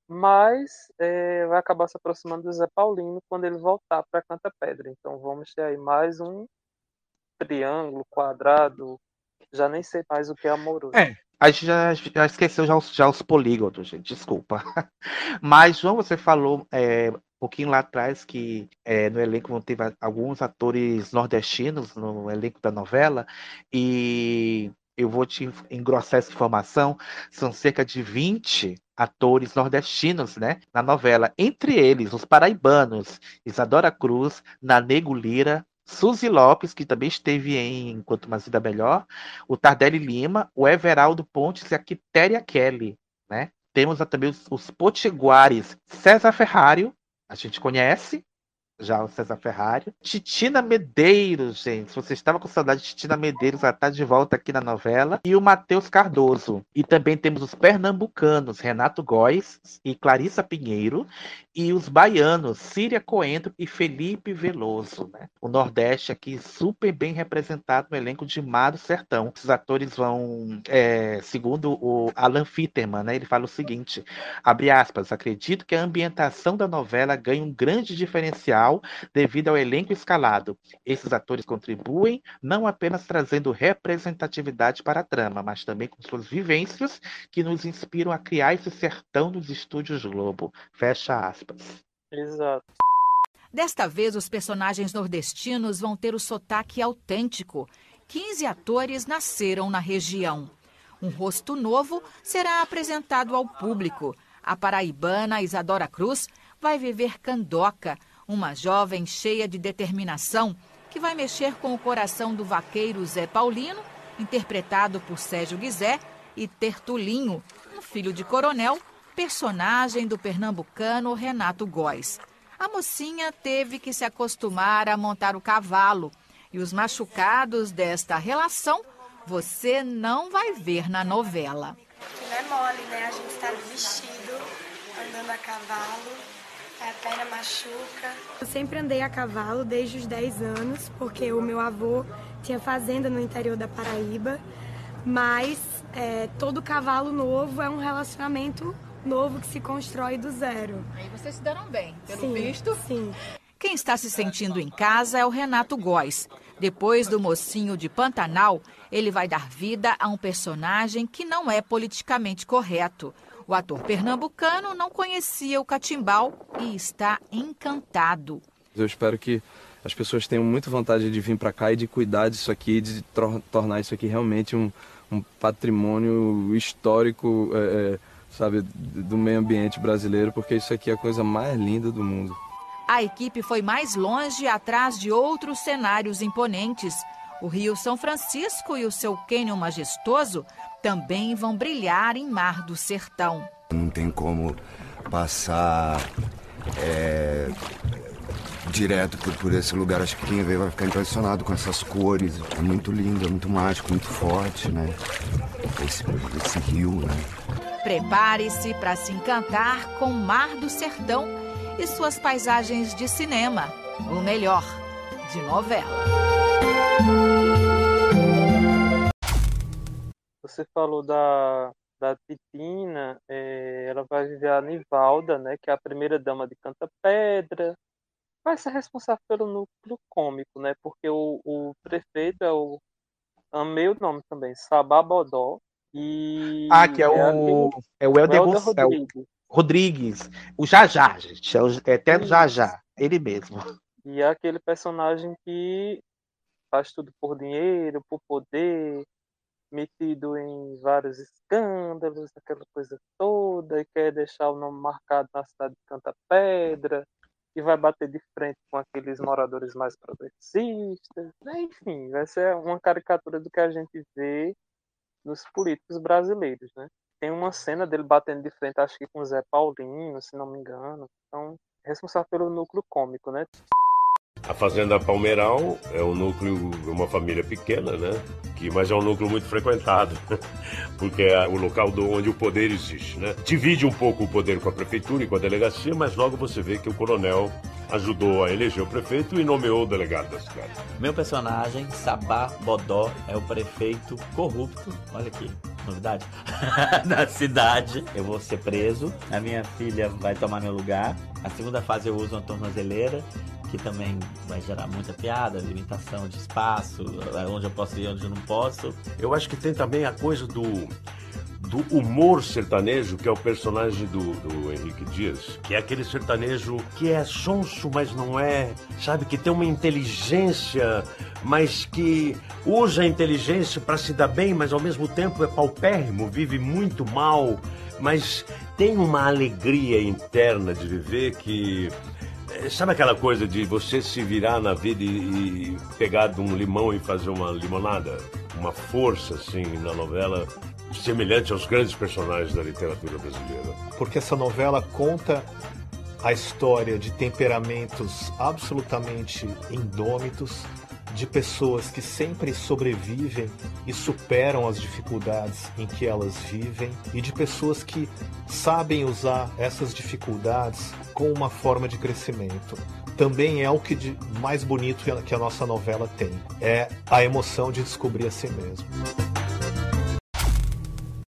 mas é, vai acabar se aproximando do Zé Paulino quando ele voltar para Canta Pedra. Então vamos ter aí mais um triângulo, quadrado, já nem sei mais o que é amoroso. É, a gente já, já esqueceu já os, já os polígonos, gente, desculpa. <laughs> Mas, João, você falou é, um pouquinho lá atrás que é, no elenco vão ter alguns atores nordestinos no elenco da novela, e eu vou te engrossar essa informação, são cerca de 20 atores nordestinos, né, na novela. Entre eles, os paraibanos, Isadora Cruz, Nanego Lira, Suzy Lopes, que também esteve em Quanto Uma Vida Melhor, o Tardelli Lima, o Everaldo Pontes e a Quitéria Kelly, né? Temos também os, os potiguares César Ferrário, a gente conhece, já o César Ferrário. Titina Medeiros, gente. Se você estava com saudade de Titina Medeiros, ela está de volta aqui na novela. E o Matheus Cardoso. E também temos os pernambucanos, Renato Góes e Clarissa Pinheiro. E os baianos, Síria Coentro e Felipe Veloso. Né? O Nordeste aqui super bem representado no elenco de Mar do Sertão. Os atores vão, é, segundo o Alan Fitterman, né? ele fala o seguinte, abre aspas, acredito que a ambientação da novela ganha um grande diferencial devido ao elenco escalado. Esses atores contribuem não apenas trazendo representatividade para a trama, mas também com suas vivências que nos inspiram a criar esse sertão nos estúdios Globo. Fecha aspas. Exato. Desta vez, os personagens nordestinos vão ter o sotaque autêntico. 15 atores nasceram na região. Um rosto novo será apresentado ao público. A paraibana Isadora Cruz vai viver Candoca, uma jovem cheia de determinação que vai mexer com o coração do vaqueiro Zé Paulino, interpretado por Sérgio Guizé, e Tertulinho, um filho de coronel, personagem do pernambucano Renato Góes. A mocinha teve que se acostumar a montar o cavalo, e os machucados desta relação você não vai ver na novela. Não é mole, né? A gente tá vestido, andando a cavalo, a perna machuca. Eu sempre andei a cavalo desde os 10 anos, porque o meu avô tinha fazenda no interior da Paraíba, mas é, todo cavalo novo é um relacionamento novo que se constrói do zero. Aí vocês se deram bem, pelo Sim, visto. Sim. Quem está se sentindo em casa é o Renato Góes. Depois do mocinho de Pantanal, ele vai dar vida a um personagem que não é politicamente correto. O ator pernambucano não conhecia o catimbau e está encantado. Eu espero que as pessoas tenham muita vontade de vir para cá e de cuidar disso aqui, de tor- tornar isso aqui realmente um, um patrimônio histórico, é, é, sabe, do meio ambiente brasileiro, porque isso aqui é a coisa mais linda do mundo. A equipe foi mais longe atrás de outros cenários imponentes. O Rio São Francisco e o seu cânion majestoso também vão brilhar em Mar do Sertão. Não tem como passar é, direto por, por esse lugar. Acho que quem vê vai ficar impressionado com essas cores. É muito lindo, é muito mágico, muito forte, né? Esse, esse rio, né? Prepare-se para se encantar com Mar do Sertão e suas paisagens de cinema. O melhor, de novela. Você falou da, da Titina, é, ela vai viver a Nivalda, né, que é a primeira dama de Canta Pedra. Vai ser responsável pelo núcleo cômico, né, porque o, o prefeito é o. Amei o nome também, Sabá Bodó. E Ah, que é o, aquele- é o Helder é Rodrigues. Rodrigues. O Jajá, gente. É o é Eterno Jajá. Ele mesmo. E é aquele personagem que faz tudo por dinheiro, por poder, metido em vários escândalos, aquela coisa toda, e quer deixar o nome marcado na cidade de Canta Pedra, e vai bater de frente com aqueles moradores mais progressistas. Né? Enfim, vai ser uma caricatura do que a gente vê nos políticos brasileiros, né? Tem uma cena dele batendo de frente, acho que com o Zé Paulino, se não me engano. Então, responsável pelo núcleo cômico, né? A Fazenda Palmeiral é um núcleo uma família pequena, né? Que, mas é um núcleo muito frequentado, <laughs> porque é o local do, onde o poder existe, né? Divide um pouco o poder com a prefeitura e com a delegacia, mas logo você vê que o coronel ajudou a eleger o prefeito e nomeou o delegado da cidade. Meu personagem, Sabá Bodó, é o prefeito corrupto. Olha aqui, novidade. <laughs> da cidade. Eu vou ser preso. A minha filha vai tomar meu lugar. A segunda fase eu uso uma tornozeleira que também vai gerar muita piada, limitação de espaço, onde eu posso ir, onde eu não posso. Eu acho que tem também a coisa do, do humor sertanejo, que é o personagem do, do Henrique Dias, que é aquele sertanejo que é sonso, mas não é, sabe, que tem uma inteligência, mas que usa a inteligência para se dar bem, mas ao mesmo tempo é paupérrimo, vive muito mal, mas tem uma alegria interna de viver que Sabe aquela coisa de você se virar na vida e, e pegar de um limão e fazer uma limonada? Uma força, assim, na novela, semelhante aos grandes personagens da literatura brasileira. Porque essa novela conta a história de temperamentos absolutamente indômitos, de pessoas que sempre sobrevivem e superam as dificuldades em que elas vivem, e de pessoas que sabem usar essas dificuldades com uma forma de crescimento. Também é o que de mais bonito que a nossa novela tem. É a emoção de descobrir a si mesmo.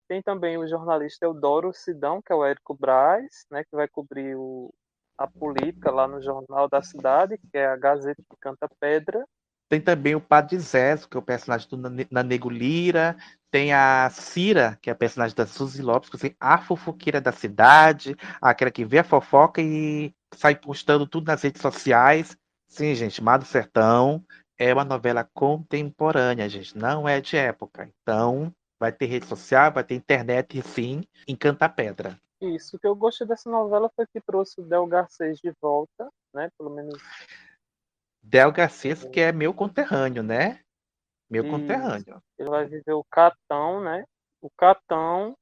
Tem também o jornalista Eudoro Sidão, que é o Érico Braz, né, que vai cobrir o, a política lá no Jornal da Cidade, que é a Gazeta de Canta Pedra. Tem também o Padre Zezo, que é o personagem do Nanego Lira. Tem a Cira, que é a personagem da Suzy Lopes, que é a fofoqueira da cidade, aquela que vê a fofoca e sai postando tudo nas redes sociais. Sim, gente, Mar do Sertão é uma novela contemporânea, gente, não é de época. Então, vai ter rede social, vai ter internet, sim, Encanta Pedra. Isso, o que eu gostei dessa novela foi que trouxe o Del Garcês de volta, né? Pelo menos Del Garcês, que é meu conterrâneo, né? Meu conterrâneo. Ele vai viver o Catão, né? O Catão,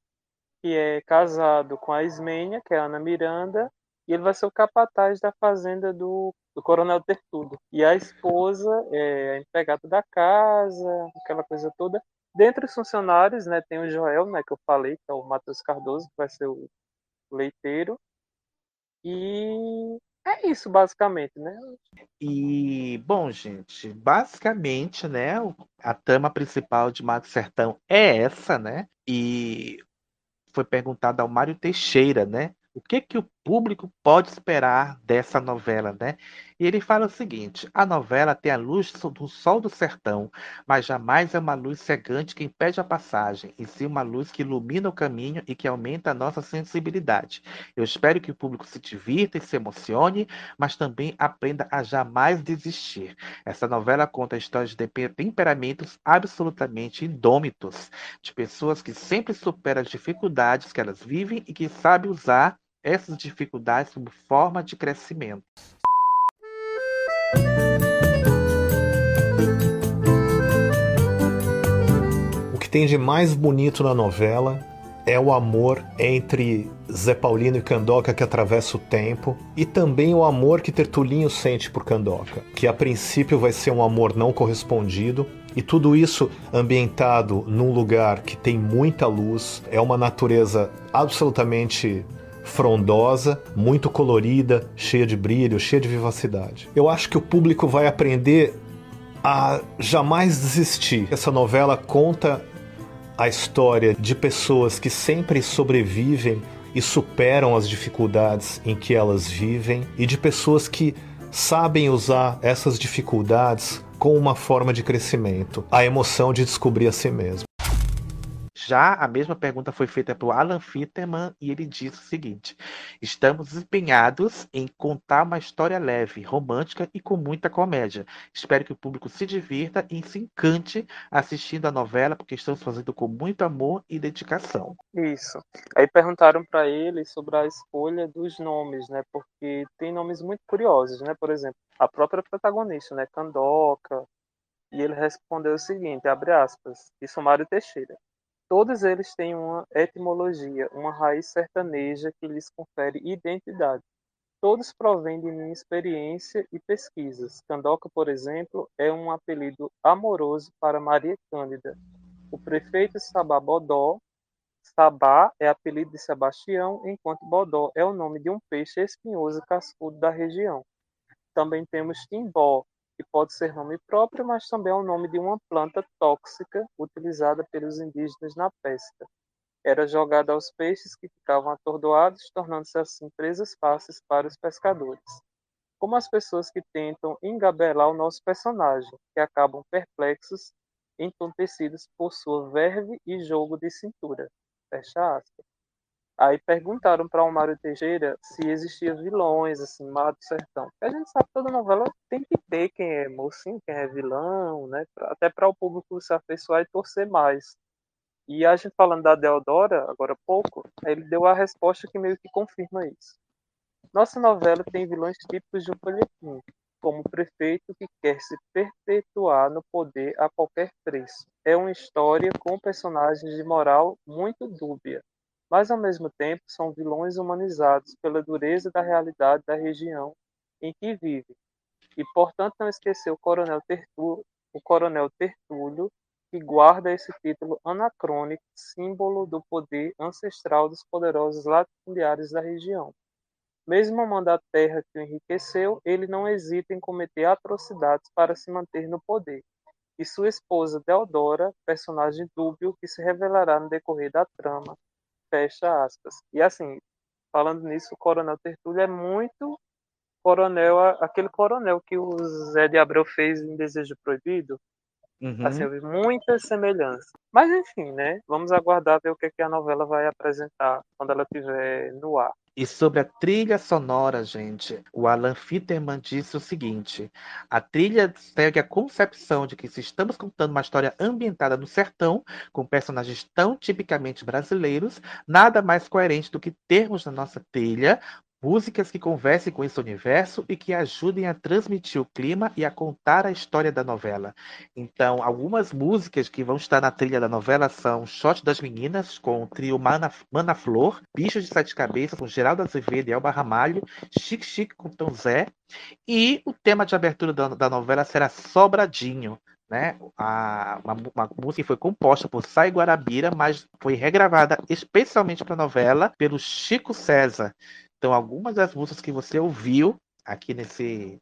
que é casado com a Ismênia, que é a Ana Miranda, e ele vai ser o capataz da fazenda do, do Coronel Tertudo. E a esposa é a empregada da casa, aquela coisa toda. Dentre os funcionários, né, tem o Joel, né, que eu falei, que é o Matheus Cardoso, que vai ser o leiteiro. E é isso, basicamente, né? E, bom, gente, basicamente, né, a trama principal de Mato Sertão é essa, né? E foi perguntado ao Mário Teixeira, né? O que que o público pode esperar dessa novela, né? E ele fala o seguinte: a novela tem a luz do sol do sertão, mas jamais é uma luz cegante que impede a passagem, e sim uma luz que ilumina o caminho e que aumenta a nossa sensibilidade. Eu espero que o público se divirta e se emocione, mas também aprenda a jamais desistir. Essa novela conta a história de temperamentos absolutamente indômitos, de pessoas que sempre superam as dificuldades que elas vivem e que sabem usar essas dificuldades como forma de crescimento. O que tem de mais bonito na novela é o amor entre Zé Paulino e Candoca que atravessa o tempo e também o amor que Tertulinho sente por Candoca, que a princípio vai ser um amor não correspondido e tudo isso ambientado num lugar que tem muita luz, é uma natureza absolutamente frondosa, muito colorida, cheia de brilho, cheia de vivacidade. Eu acho que o público vai aprender a jamais desistir. Essa novela conta a história de pessoas que sempre sobrevivem e superam as dificuldades em que elas vivem e de pessoas que sabem usar essas dificuldades como uma forma de crescimento, a emoção de descobrir a si mesmo. Já a mesma pergunta foi feita por Alan Fitterman e ele disse o seguinte: Estamos empenhados em contar uma história leve, romântica e com muita comédia. Espero que o público se divirta e se encante assistindo a novela, porque estamos fazendo com muito amor e dedicação. Isso. Aí perguntaram para ele sobre a escolha dos nomes, né? Porque tem nomes muito curiosos, né? Por exemplo, a própria protagonista, né? Candoca. E ele respondeu o seguinte, abre aspas, e Sumário Teixeira. Todos eles têm uma etimologia, uma raiz sertaneja que lhes confere identidade. Todos provêm de minha experiência e pesquisas. Candoca, por exemplo, é um apelido amoroso para Maria Cândida. O prefeito Sabá Bodó, Sabá é apelido de Sebastião, enquanto Bodó é o nome de um peixe espinhoso cascudo da região. Também temos Timbó, que pode ser nome próprio, mas também é o nome de uma planta tóxica utilizada pelos indígenas na pesca. Era jogada aos peixes que ficavam atordoados, tornando-se assim presas fáceis para os pescadores. Como as pessoas que tentam engabelar o nosso personagem, que acabam perplexos, entontecidos por sua verve e jogo de cintura. Fecha aspas. Aí perguntaram para o Mário Teixeira se existia vilões, assim, Mar do Sertão. Porque a gente sabe que toda novela tem que ter quem é mocinho, quem é vilão, né? Até para o público se afeiçoar e torcer mais. E a gente falando da Deodora, agora há pouco, ele deu a resposta que meio que confirma isso. Nossa novela tem vilões típicos de um folhetim, como o prefeito que quer se perpetuar no poder a qualquer preço. É uma história com personagens de moral muito dúbia, mas ao mesmo tempo são vilões humanizados pela dureza da realidade da região em que vive. E portanto não esquecer o coronel Tertúlio, o coronel Tertúlio, que guarda esse título anacrônico, símbolo do poder ancestral dos poderosos latifundiários da região. Mesmo amando a terra que o enriqueceu, ele não hesita em cometer atrocidades para se manter no poder. E sua esposa Deodora, personagem dúbio que se revelará no decorrer da trama, fecha aspas. E assim, falando nisso, o Coronel Tertúlio é muito coronel, aquele coronel que o Zé de Abreu fez em Desejo Proibido. Uhum. Assim, eu vi muitas semelhanças. Mas enfim, né? Vamos aguardar ver o que, é que a novela vai apresentar quando ela estiver no ar. E sobre a trilha sonora, gente, o Alan Fitterman disse o seguinte: a trilha segue a concepção de que se estamos contando uma história ambientada no sertão, com personagens tão tipicamente brasileiros, nada mais coerente do que termos na nossa trilha Músicas que conversem com esse universo e que ajudem a transmitir o clima e a contar a história da novela. Então, algumas músicas que vão estar na trilha da novela são Shot das Meninas, com o trio Mana, Mana Flor, Bichos de Sete Cabeças, com Geraldo Azevedo e Elba Ramalho, Chique Chique com Tom Zé, e o tema de abertura da, da novela será Sobradinho, né? A, uma, uma, música que foi composta por Sai Guarabira, mas foi regravada especialmente para a novela pelo Chico César. Então, algumas das músicas que você ouviu aqui nesse,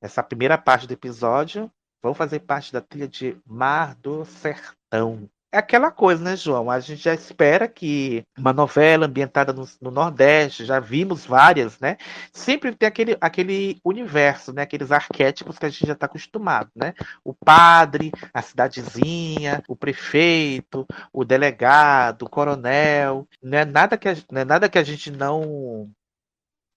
nessa primeira parte do episódio vão fazer parte da trilha de Mar do Sertão. É aquela coisa, né, João? A gente já espera que uma novela ambientada no, no, Nordeste, já vimos várias, né? Sempre tem aquele, aquele universo, né? Aqueles arquétipos que a gente já está acostumado, né? O padre, a cidadezinha, o prefeito, o delegado, o coronel. Não é nada que a, não é nada que a gente não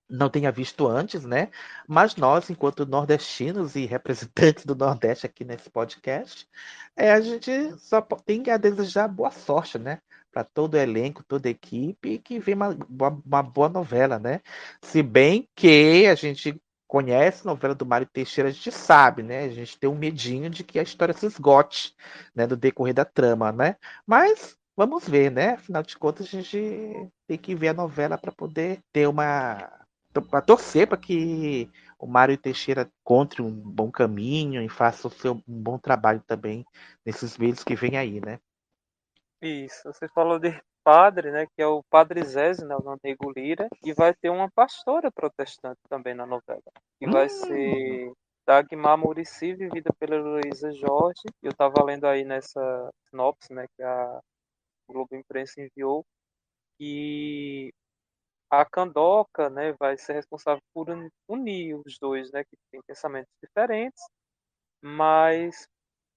não tenha visto antes, né? Mas nós, enquanto nordestinos e representantes do Nordeste aqui nesse podcast, é, a gente só tem a desejar boa sorte, né? Para todo o elenco, toda a equipe, que venha uma, uma, boa novela, né? Se bem que a gente conhece a novela do Mário Teixeira, a gente sabe, né? A gente tem um medinho de que a história se esgote, né? Do decorrer da trama, né? Mas vamos ver, né? Afinal de contas, a gente tem que ver a novela para poder ter uma para torcer para que o Mário Teixeira encontre um bom caminho e faça o seu um bom trabalho também nesses meses que vem aí, né? Isso, você falou de padre, né, que é o Padre Zézio, né, o Nego Lira, e vai ter uma pastora protestante também na novela, que hum. vai ser Dagmar Murici, vivida pela Luísa Jorge. Eu estava lendo aí nessa sinopse, né, que a Globo Imprensa enviou, e a Candoca, né, vai ser responsável por unir os dois, né, que têm pensamentos diferentes, mas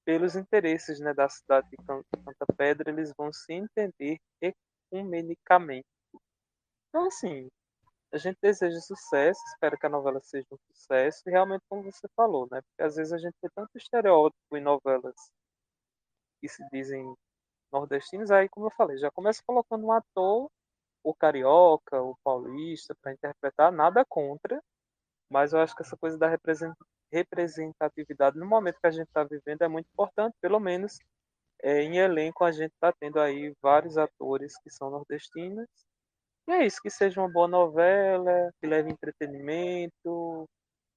pelos interesses né, da cidade de Canta Pedra, eles vão se entender ecumenicamente. Então, assim, a gente deseja sucesso, espero que a novela seja um sucesso, e realmente, como você falou, né? Porque às vezes a gente tem tanto estereótipo em novelas que se dizem nordestinos, aí, como eu falei, já começa colocando um ator, o carioca, o paulista, para interpretar, nada contra, mas eu acho que essa coisa da representatividade no momento que a gente está vivendo é muito importante, pelo menos é, em elenco a gente está tendo aí vários atores que são nordestinos e é isso, que seja uma boa novela, que leve entretenimento,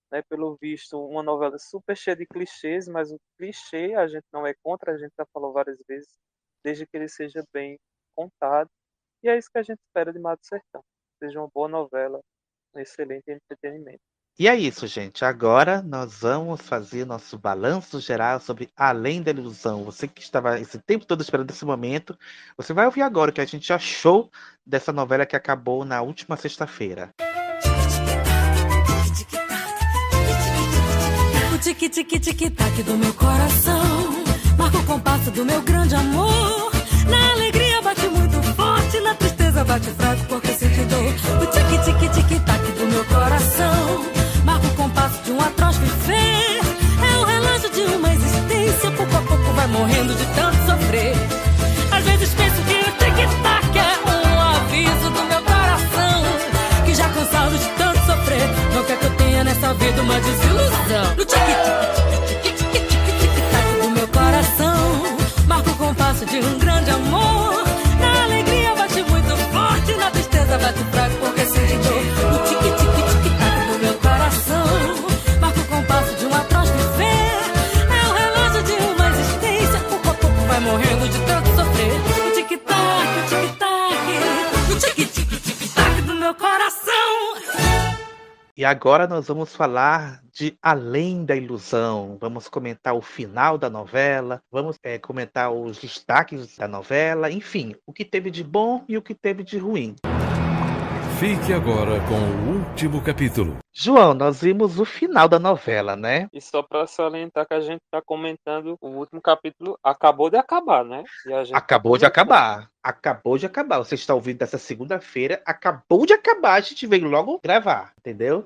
né? Pelo visto, uma novela super cheia de clichês, mas o clichê a gente não é contra, a gente já falou várias vezes, desde que ele seja bem contado. E é isso que a gente espera de Mato Sertão. Seja uma boa novela, um excelente entretenimento. E é isso, gente. Agora nós vamos fazer nosso balanço geral sobre Além da Ilusão. Você que estava esse tempo todo esperando esse momento, você vai ouvir agora o que a gente achou dessa novela que acabou na última sexta-feira. O tic-tic-tic-tac do meu coração Marca o compasso do meu grande amor Na alegria tristeza bate fraco porque sente dor O tic-tic-tic-tac do meu coração Marca o compasso de um atroz viver. É o relógio de uma existência. Pouco a pouco vai morrendo de tanto sofrer. Às vezes penso que o tic-tac é um aviso do meu coração. Que já cansado de tanto sofrer. Não quer que eu tenha nessa vida uma desilusão. No tic-tic-tic-tic-tic-tic-tac do meu coração. Marca o compasso de um E agora nós vamos falar de Além da Ilusão. Vamos comentar o final da novela, vamos é, comentar os destaques da novela, enfim, o que teve de bom e o que teve de ruim. Fique agora com o último capítulo. João, nós vimos o final da novela, né? E só para salientar que a gente tá comentando o último capítulo, acabou de acabar, né? Acabou de acabar. Acabou de acabar. Você está ouvindo dessa segunda-feira, acabou de acabar, a gente veio logo gravar, entendeu?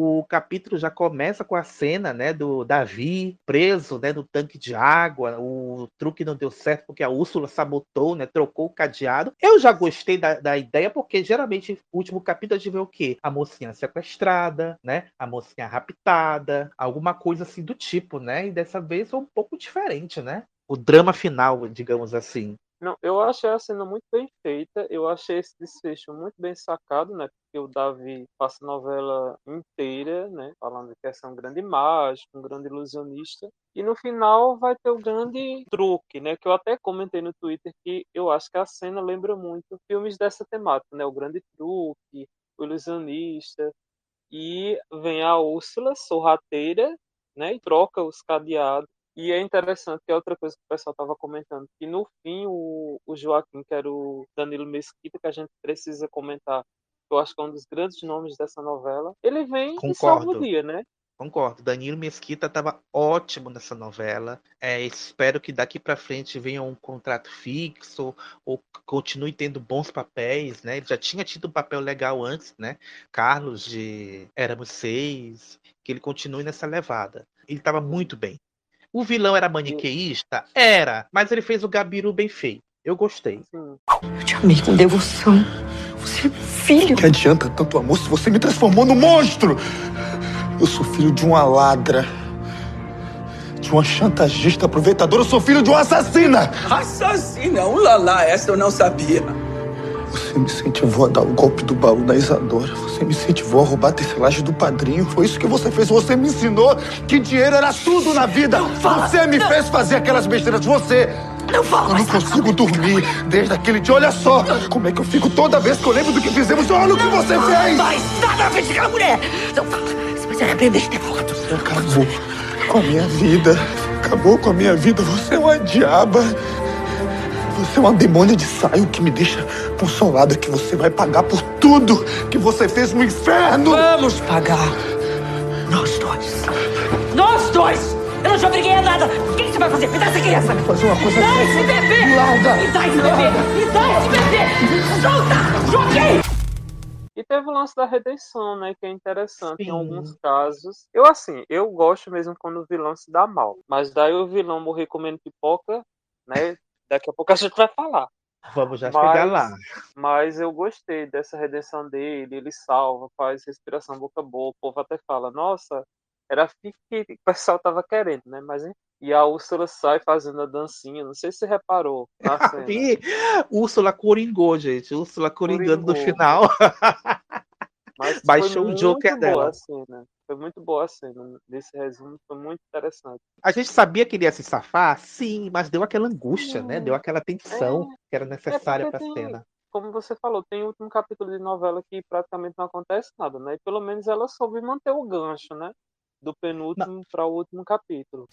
O capítulo já começa com a cena, né, do Davi preso, né, no tanque de água. O truque não deu certo porque a Úrsula sabotou, né, trocou o cadeado. Eu já gostei da, da ideia porque geralmente o último capítulo a gente vê o quê? A mocinha sequestrada, né, a mocinha raptada, alguma coisa assim do tipo, né? E dessa vez foi um pouco diferente, né? O drama final, digamos assim. Não, eu achei a cena muito bem feita. Eu achei esse desfecho muito bem sacado, né? Porque o Davi passa a novela inteira, né? Falando que é um grande mágico, um grande ilusionista. E no final vai ter o grande truque, né? Que eu até comentei no Twitter que eu acho que a cena lembra muito filmes dessa temática, né? O grande truque, o ilusionista. E vem a Úrsula, sorrateira, né? E troca os cadeados e é interessante que é outra coisa que o pessoal estava comentando, que no fim o, o Joaquim, que era o Danilo Mesquita, que a gente precisa comentar, eu acho que é um dos grandes nomes dessa novela, ele vem Concordo. e salva o dia, né? Concordo. Danilo Mesquita estava ótimo nessa novela. É, espero que daqui para frente venha um contrato fixo ou continue tendo bons papéis, né? Ele já tinha tido um papel legal antes, né? Carlos de Éramos Seis, que ele continue nessa levada. Ele estava muito bem. O vilão era maniqueísta? Era, mas ele fez o Gabiru bem feito. Eu gostei. Eu te amei com devoção. Você é meu filho. Que adianta tanto amor se você me transformou num monstro? Eu sou filho de uma ladra. de uma chantagista aproveitadora. Eu sou filho de uma assassina! Assassina, um lalá, essa eu não sabia. Você me incentivou a dar o golpe do baú da Isadora. Você me incentivou a roubar a tecelagem do padrinho. Foi isso que você fez. Você me ensinou que dinheiro era tudo na vida. você me fez fazer aquelas besteiras. Você. Não fala Eu não consigo dormir desde aquele dia. Olha só como é que eu fico toda vez que eu lembro do que fizemos. Olha o que você Não fez! faz nada na frente daquela mulher! Não fala! Se você arrepender de ter falado. Acabou com a minha vida. Acabou com a minha vida. Você é uma diaba. Você é uma demônia de saio que me deixa consolada que você vai pagar por tudo que você fez no inferno. Vamos pagar. Nós dois. Nós dois! Eu não te obriguei a nada! O que você vai fazer? Me dá essa criança! Fazer uma coisa Me dá séria. esse bebê! Laura! Me dá esse bebê! Me dá esse bebê! Solta! Joaquim! E teve o lance da redenção, né? Que é interessante em alguns casos. Eu, assim, eu gosto mesmo quando o vilão se dá mal. Mas daí o vilão morrer comendo pipoca, né? Daqui a pouco a gente vai falar. Vamos já Mas- chegar lá. Mas eu gostei dessa redenção dele, ele salva, faz respiração boca a boca, o povo até fala, nossa, era a fique que o pessoal tava querendo, né? Mas e a Úrsula sai fazendo a dancinha, não sei se você reparou na <laughs> cena. Úrsula coringou, gente. Úrsula coringando no Coringou. final. <laughs> Mas Baixou o Joker muito boa dela. a cena. Foi muito boa a cena. Nesse resumo foi muito interessante. A gente sabia que ele ia se safar, sim, mas deu aquela angústia, né? Deu aquela tensão que era necessária É pra tem- cena. Como você falou, tem o último capítulo de novela que praticamente não acontece nada, né? E pelo menos ela soube manter o gancho, né? Do penúltimo para o último capítulo.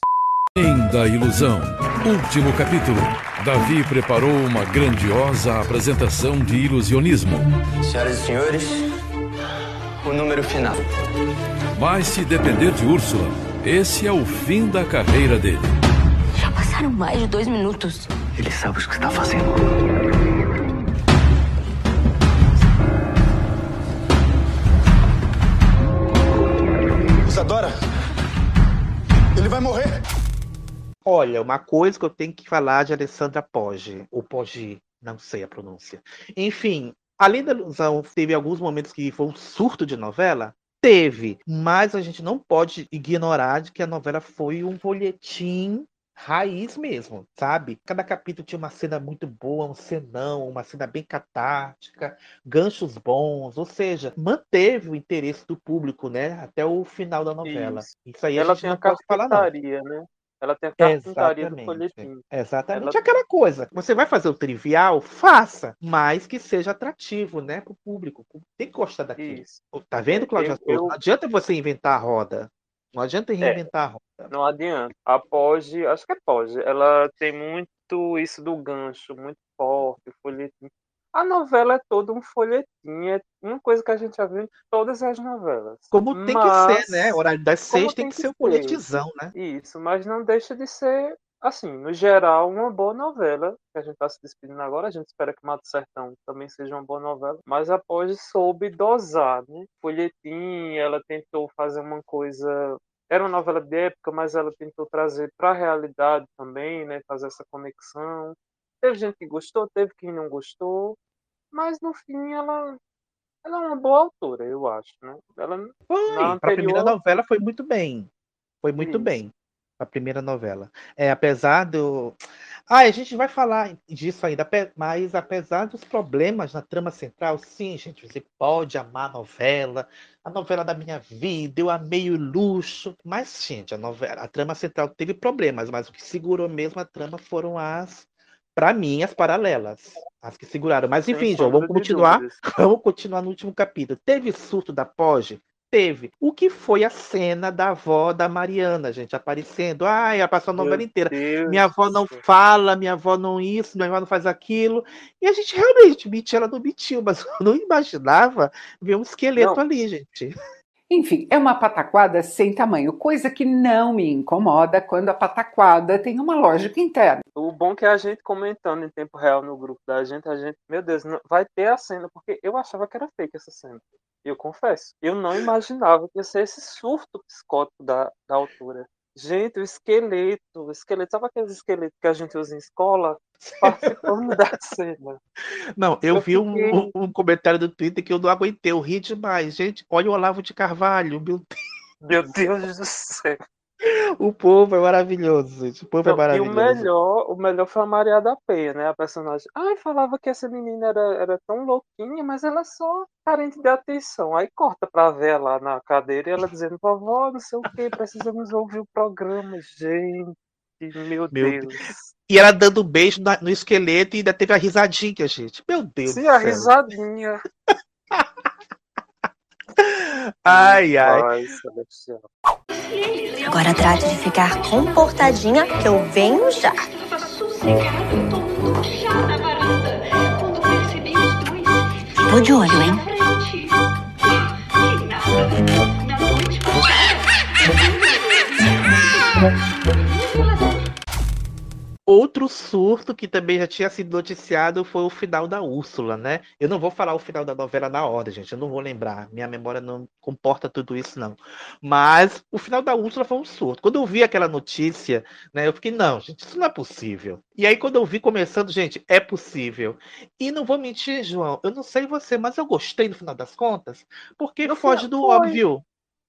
Em da Ilusão, último capítulo. Davi preparou uma grandiosa apresentação de ilusionismo. Senhoras e senhores, número final. Mas se depender de Úrsula, esse é o fim da carreira dele. Já passaram mais de dois minutos. Ele sabe o que está fazendo. Isadora, ele vai morrer. Olha, uma coisa que eu tenho que falar de Alessandra Poggi, ou Poggi, não sei a pronúncia. Enfim, além da ilusão, teve alguns momentos que foi um surto de novela? Teve, mas a gente não pode ignorar de que a novela foi um folhetim raiz mesmo, sabe? Cada capítulo tinha uma cena muito boa, um cenão, uma cena bem catártica, ganchos bons, ou seja, manteve o interesse do público, né, até o final da novela. Isso. Isso, aí ela a gente não a pode falar não. né? Ela tem a carpintaria do folhetim. Exatamente Ela- aquela coisa. Você vai fazer o trivial, faça, mas que seja atrativo, né, para o público. Tem que gostar daquilo. Tá vendo, Cláudia? Eu- Não adianta você inventar a roda. Não adianta reinventar a roda. Não adianta. A Poggi, acho que é Poggi, ela tem muito isso do gancho, muito forte, folhetim. A novela é todo um folhetim, é uma coisa que a gente já viu em todas as novelas. Como tem Mas- que ser, né? Horário das seis tem que ser um folhetizão, né? Isso, mas não deixa de ser, assim, no geral, uma boa novela. Que a gente tá se despedindo agora, a gente espera que Mato Sertão também seja uma boa novela. Mas a Poggi soube dosar, né? Folhetim, ela tentou fazer uma coisa. Era uma novela de época, mas ela tentou trazer para a realidade também, né? Fazer essa conexão. Teve gente que gostou, teve quem não gostou. Mas no fim ela, ela é uma boa autora, eu acho, né? Ela, Foi, na para a primeira anterior- novela foi muito bem. Foi muito bem. A primeira novela. É, apesar do. Ah, a gente vai falar disso ainda, mas apesar dos problemas na trama central, sim, gente, você pode amar a novela, a novela da minha vida, eu amei o luxo. Mas, gente, a novela, a trama central teve problemas, mas o que segurou mesmo a trama foram as, para mim, as paralelas. As que seguraram. Mas enfim, João, vamos continuar. <laughs> Vamos continuar no último capítulo. Teve surto da Poggi? Teve. O que foi a cena da avó da Mariana, gente, aparecendo? Ai, ela passou a novela Meu inteira. Deus minha avó não fala, minha avó não isso, minha avó não faz aquilo. E a gente realmente mentiu, ela não mentiu, mas <laughs> eu não imaginava ver um esqueleto Não. ali, gente. Enfim, é uma pataquada sem tamanho, coisa que não me incomoda quando a pataquada tem uma lógica interna. O bom é que a gente comentando em tempo real no grupo da gente, a gente, meu Deus, não- vai ter a cena, porque eu achava que era fake essa cena. Eu confesso. Eu não imaginava que ia ser esse surto psicótico da, da. Gente, o esqueleto, o esqueleto, sabe aqueles esqueletos que a gente usa em escola? Participando da cena. <laughs> Não, eu, Eu vi um, fiquei- um- um comentário do Twitter que eu não aguentei, eu ri demais. Gente, olha o Olavo de Carvalho, meu Deus. Meu Deus do céu. O povo é maravilhoso, gente. O povo é Não, e o maravilhoso. melhor, o melhor foi a Maria da Penha, né? A personagem. Ai, falava que essa menina era, era tão louquinha, mas ela é só carente de atenção. Aí corta pra ver lá na cadeira e ela dizendo, vovó, não sei o que, precisamos ouvir o programa, gente. Meu, Meu Deus. E ela dando um beijo no esqueleto e ainda teve a risadinha, gente. Meu Deus Sim, a risadinha. <laughs> <laughs> Ai, ai. Agora trate de ficar comportadinha que eu venho já. Tô de olho, hein? <laughs> Outro surto que também já tinha sido noticiado foi o final da Úrsula, né? Eu não vou falar o final da novela na ordem, gente. Eu não vou lembrar. Minha memória não comporta tudo isso, não. Mas o final da Úrsula foi um surto. Quando eu vi aquela notícia, né, eu fiquei, não, gente, isso não é possível. E aí, quando eu vi começando, gente, é possível. E não vou mentir, João, eu não sei você, mas eu gostei no final das contas, porque foge do foi. óbvio.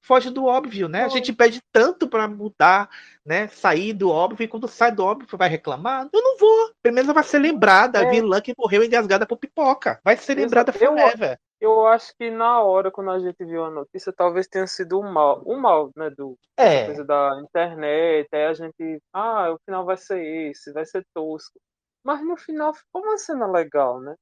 Foge do óbvio, né? A gente pede tanto pra mudar, né? Sair do óbvio, e quando sai do óbvio, vai reclamar? Eu não vou. Pelo menos vai ser lembrada a É. vilã que morreu engasgada por pipoca. Vai ser lembrada Eu- forever. Eu acho que na hora, quando a gente viu a notícia, talvez tenha sido o mal, o mal, né, do É. coisa da internet, aí a gente, ah, o final vai ser esse, vai ser tosco. Mas no final ficou uma cena legal, né?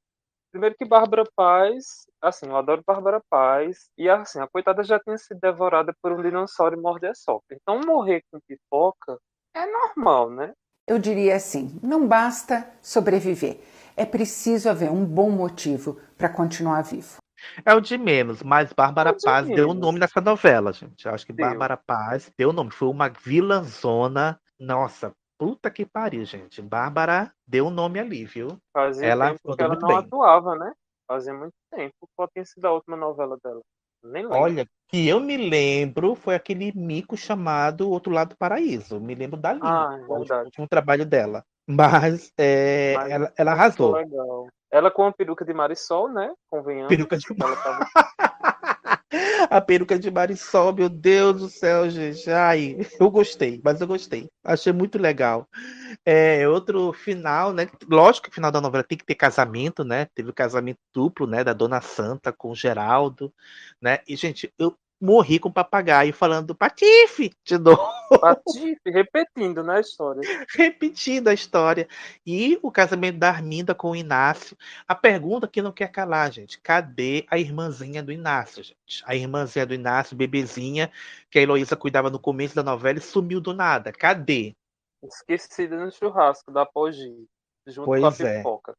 Primeiro que Bárbara Paz, assim, eu adoro Bárbara Paz, e assim, a coitada já tinha sido devorada por um dinossauro e morde a sopa. Então morrer com pipoca é normal, né? Eu diria assim: não basta sobreviver. É preciso haver um bom motivo para continuar vivo. É o de menos, mas Bárbara É Paz deu o menos. nome nessa novela, gente. Eu acho que Deu. Bárbara Paz deu o nome. Foi uma vilãzona. Nossa, puta que pariu, gente. Bárbara deu o nome ali, viu? Fazia ela tempo que ela não bem. atuava, né? Fazia muito tempo. Qual tinha sido a última novela dela? Nem lembro. Olha, que eu me lembro foi aquele mico chamado Outro Lado do Paraíso. Me lembro dali. Ah, é foi o verdade. último trabalho dela. Mas, é, Mas ela, ela arrasou. legal. Ela com a peruca de Marisol, né? Convenhamos. Peruca de tava... A peruca de Marisol, meu Deus do céu, gente. Ai, eu gostei, mas eu gostei. Achei muito legal. É, outro final, né? Lógico que o final da novela tem que ter casamento, né? Teve o casamento duplo, né? Da Dona Santa com o Geraldo, né? E, gente, eu morri com o papagaio falando Patife de novo. Patife, repetindo, né, a história. <laughs> repetindo a história. E o casamento da Arminda com o Inácio. A pergunta que não quer calar, gente. Cadê a irmãzinha do Inácio, gente? A irmãzinha do Inácio, bebezinha, que a Heloísa cuidava no começo da novela e sumiu do nada. Cadê? Esquecida no churrasco da Pogi, junto com a Pois é. pipoca.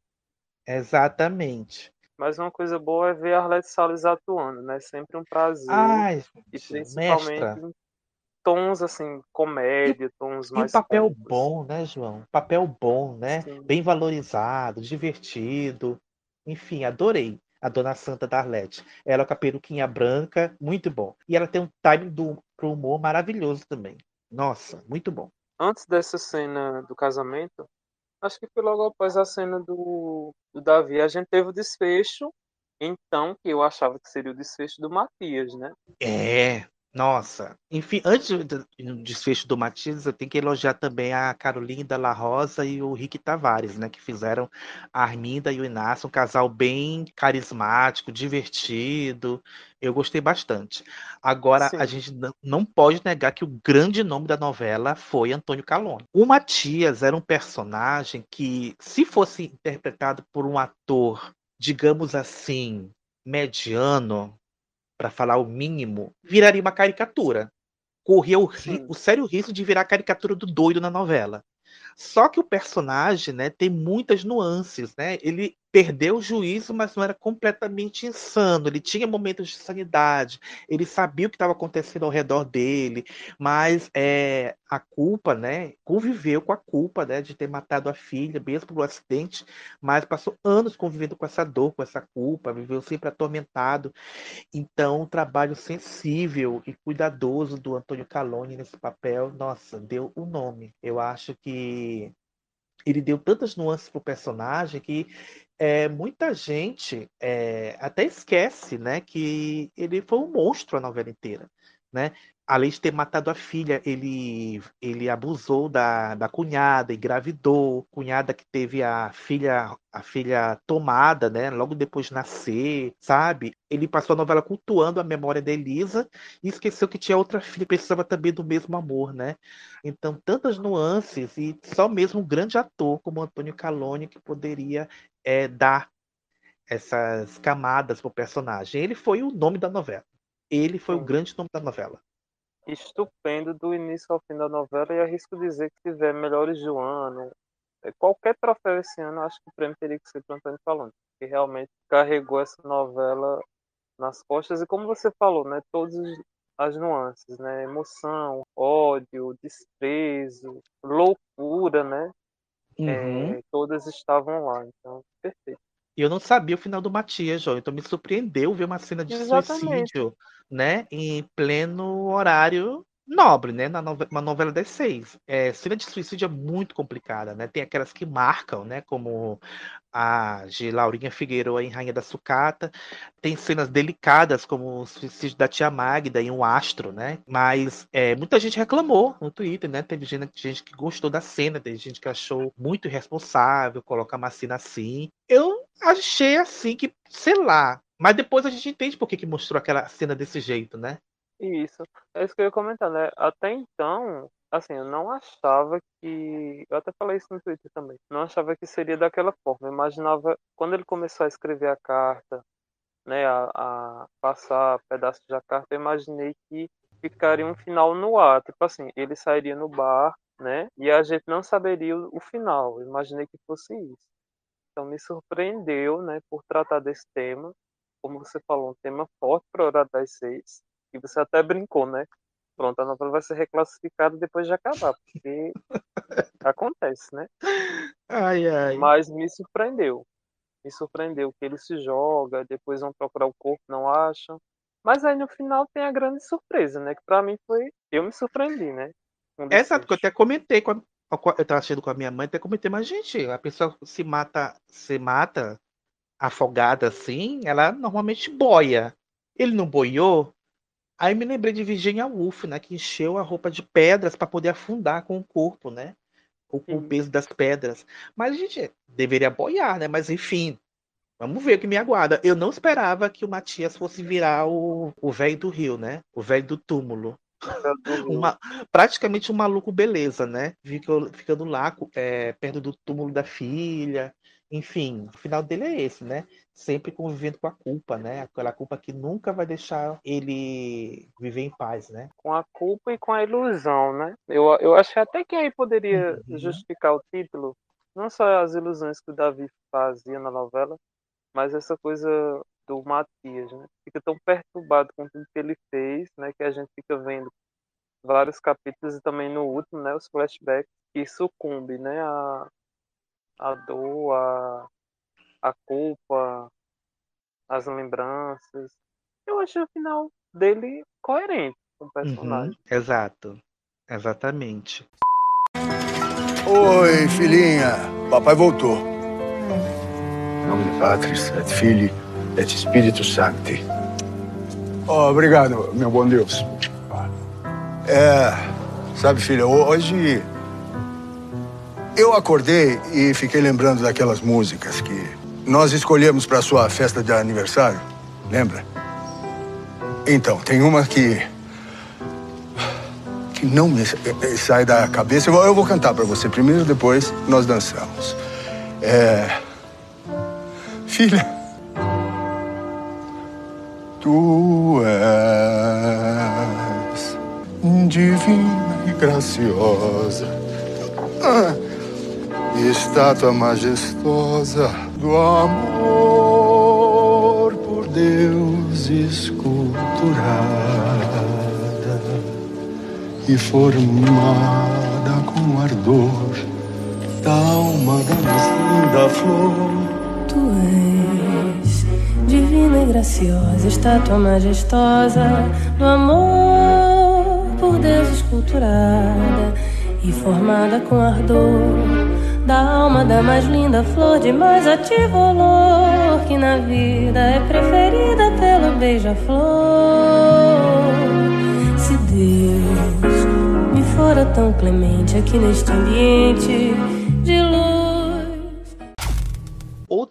Exatamente. Mas uma coisa boa é ver a Arlete Salles atuando, né? Sempre um prazer. Ai, e principalmente mestra. em tons assim, comédia, tons E mais um papel bom, né, João? Papel bom, né? Bem valorizado, divertido. Enfim, adorei a Dona Santa da Arlete. Ela com a peruquinha branca, muito bom. E ela tem um timing do, pro humor maravilhoso também. Nossa, muito bom. Antes dessa cena do casamento, acho que foi logo após a cena do, do Davi, a gente teve o desfecho, então, que eu achava que seria o desfecho do Matias, né? É, nossa. Enfim, antes do do desfecho do Matias, eu tenho que elogiar também a Carolina La Rosa e o Rick Tavares, né? Que fizeram a Arminda e o Inácio, um casal bem carismático, divertido. Eu gostei bastante. Agora, a Sim. gente não- não pode negar que o grande nome da novela foi Antônio Calone. O Matias era um personagem que, se fosse interpretado por um ator, digamos assim, mediano, para falar o mínimo, viraria uma caricatura. Corria o, o sério risco de virar a caricatura do doido na novela. Só que o personagem, né, tem muitas nuances, né? Ele perdeu o juízo, mas não era completamente insano. Ele tinha momentos de sanidade. Ele sabia o que estava acontecendo ao redor dele, mas é, a culpa, né? Conviveu com a culpa, né, de ter matado a filha, mesmo pelo acidente, mas passou anos convivendo com essa dor, com essa culpa, viveu sempre atormentado. Então, um trabalho sensível e cuidadoso do Antônio Calone nesse papel, nossa, deu o nome. Eu acho que ele deu tantas nuances pro personagem que é, muita gente é, até esquece, né, que ele foi um monstro a novela inteira, né? Além de ter matado a filha, ele, ele abusou da, da cunhada, engravidou, cunhada que teve a filha a filha tomada, né, logo depois de nascer, sabe? Ele passou a novela cultuando a memória da Elisa e esqueceu que tinha outra filha que precisava também do mesmo amor, né? Então, tantas nuances e só mesmo um grande ator como Antônio Caloni que poderia é, dar essas camadas pro personagem. Ele foi o nome da novela. Ele foi o grande nome da novela estupendo do início ao fim da novela e arrisco dizer que tiver melhores do ano, é, qualquer troféu esse ano, acho que o prêmio teria que ser para Antônio Falando, que realmente carregou essa novela nas costas e como você falou, né, todas as nuances, né, emoção, ódio, desprezo, loucura, né, Uhum. é, todas estavam lá, então perfeito. E eu não sabia o final do Matias, João. Então me surpreendeu ver uma cena de Exatamente. suicídio, né? Em pleno horário nobre, né? Na nove- uma novela das seis. É, cena de suicídio é muito complicada, né? Tem aquelas que marcam, né? Como a de Laurinha Figueiredo em Rainha da Sucata. Tem cenas delicadas, como o suicídio da tia Magda em Um Astro, né? Mas é, muita gente reclamou no Twitter, né? Teve gente, gente que gostou da cena, teve gente que achou muito irresponsável colocar uma cena assim. Eu achei assim que, sei lá. Mas depois a gente entende por que, que mostrou aquela cena desse jeito, né? Isso, é isso que eu ia comentar, né? Até então, assim, eu não achava que. Eu até falei isso no Twitter também. Não achava que seria daquela forma. Eu imaginava, quando ele começou a escrever a carta, né, a, a passar pedaços da carta, eu imaginei que ficaria um final no ar. Tipo assim, ele sairia no bar, né, e a gente não saberia o, o final. Eu imaginei que fosse isso. Então me surpreendeu, né, por tratar desse tema. Como você falou, um tema forte para a Hora das Seis. E você até brincou, né? Pronto, a novela vai ser reclassificada depois de acabar, porque <laughs> acontece, né? Ai, ai. Mas me surpreendeu. Me surpreendeu que ele se joga, depois vão procurar o corpo, não acham. Mas aí no final tem a grande surpresa, né? Que pra mim foi. Eu me surpreendi, né? É Exato, que eu até comentei com a, eu tava assistindo com a minha mãe, até comentei, mas gente, a pessoa se mata, se mata afogada assim, ela normalmente boia. Ele não boiou. Aí me lembrei de Virginia Woolf, né, que encheu a roupa de pedras para poder afundar com o corpo, né? Com, com o peso das pedras. Mas gente, deveria boiar, né? Mas enfim, Vamos ver o que me aguarda. Eu não esperava que o Matias fosse virar o o velho do Rio, né? O velho do túmulo. Uma, praticamente um maluco beleza, né? Fica, ficando lá é, perto do túmulo da filha. Enfim, o final dele é esse, né? Sempre convivendo com a culpa, né? Aquela culpa que nunca vai deixar ele viver em paz, né? Com a culpa e com a ilusão, né? Eu, eu achei até que aí poderia justificar o título. Não só as ilusões que o Davi fazia na novela, mas essa coisa do Matias, né? Fica tão perturbado com tudo que ele fez, né? Que a gente fica vendo vários capítulos e também no último, né? Os flashbacks que sucumbe, né? A, a dor, a, a culpa, as lembranças. Eu achei o final dele coerente com o personagem. Uhum, exato. Exatamente. Oi, filhinha. Papai voltou. Nome de Patris, et Filii, et Spiritus Sancti. Oh, obrigado, meu bom Deus. É, sabe, filha, hoje eu acordei e fiquei lembrando daquelas músicas que nós escolhemos para sua festa de aniversário. Lembra? Então, tem uma que que não me eh, sai da cabeça. Eu vou, eu vou cantar para você primeiro, depois nós dançamos. É... Filha, tu és divina e graciosa, ah, estátua majestosa do amor por Deus esculturada e formada com ardor da alma da flor. Tu és divina e graciosa, estátua majestosa do amor por Deus esculturada e formada com ardor da alma da mais linda flor de mais ativo olor que na vida é preferida pelo beija-flor. Se Deus fora tão clemente aqui neste ambiente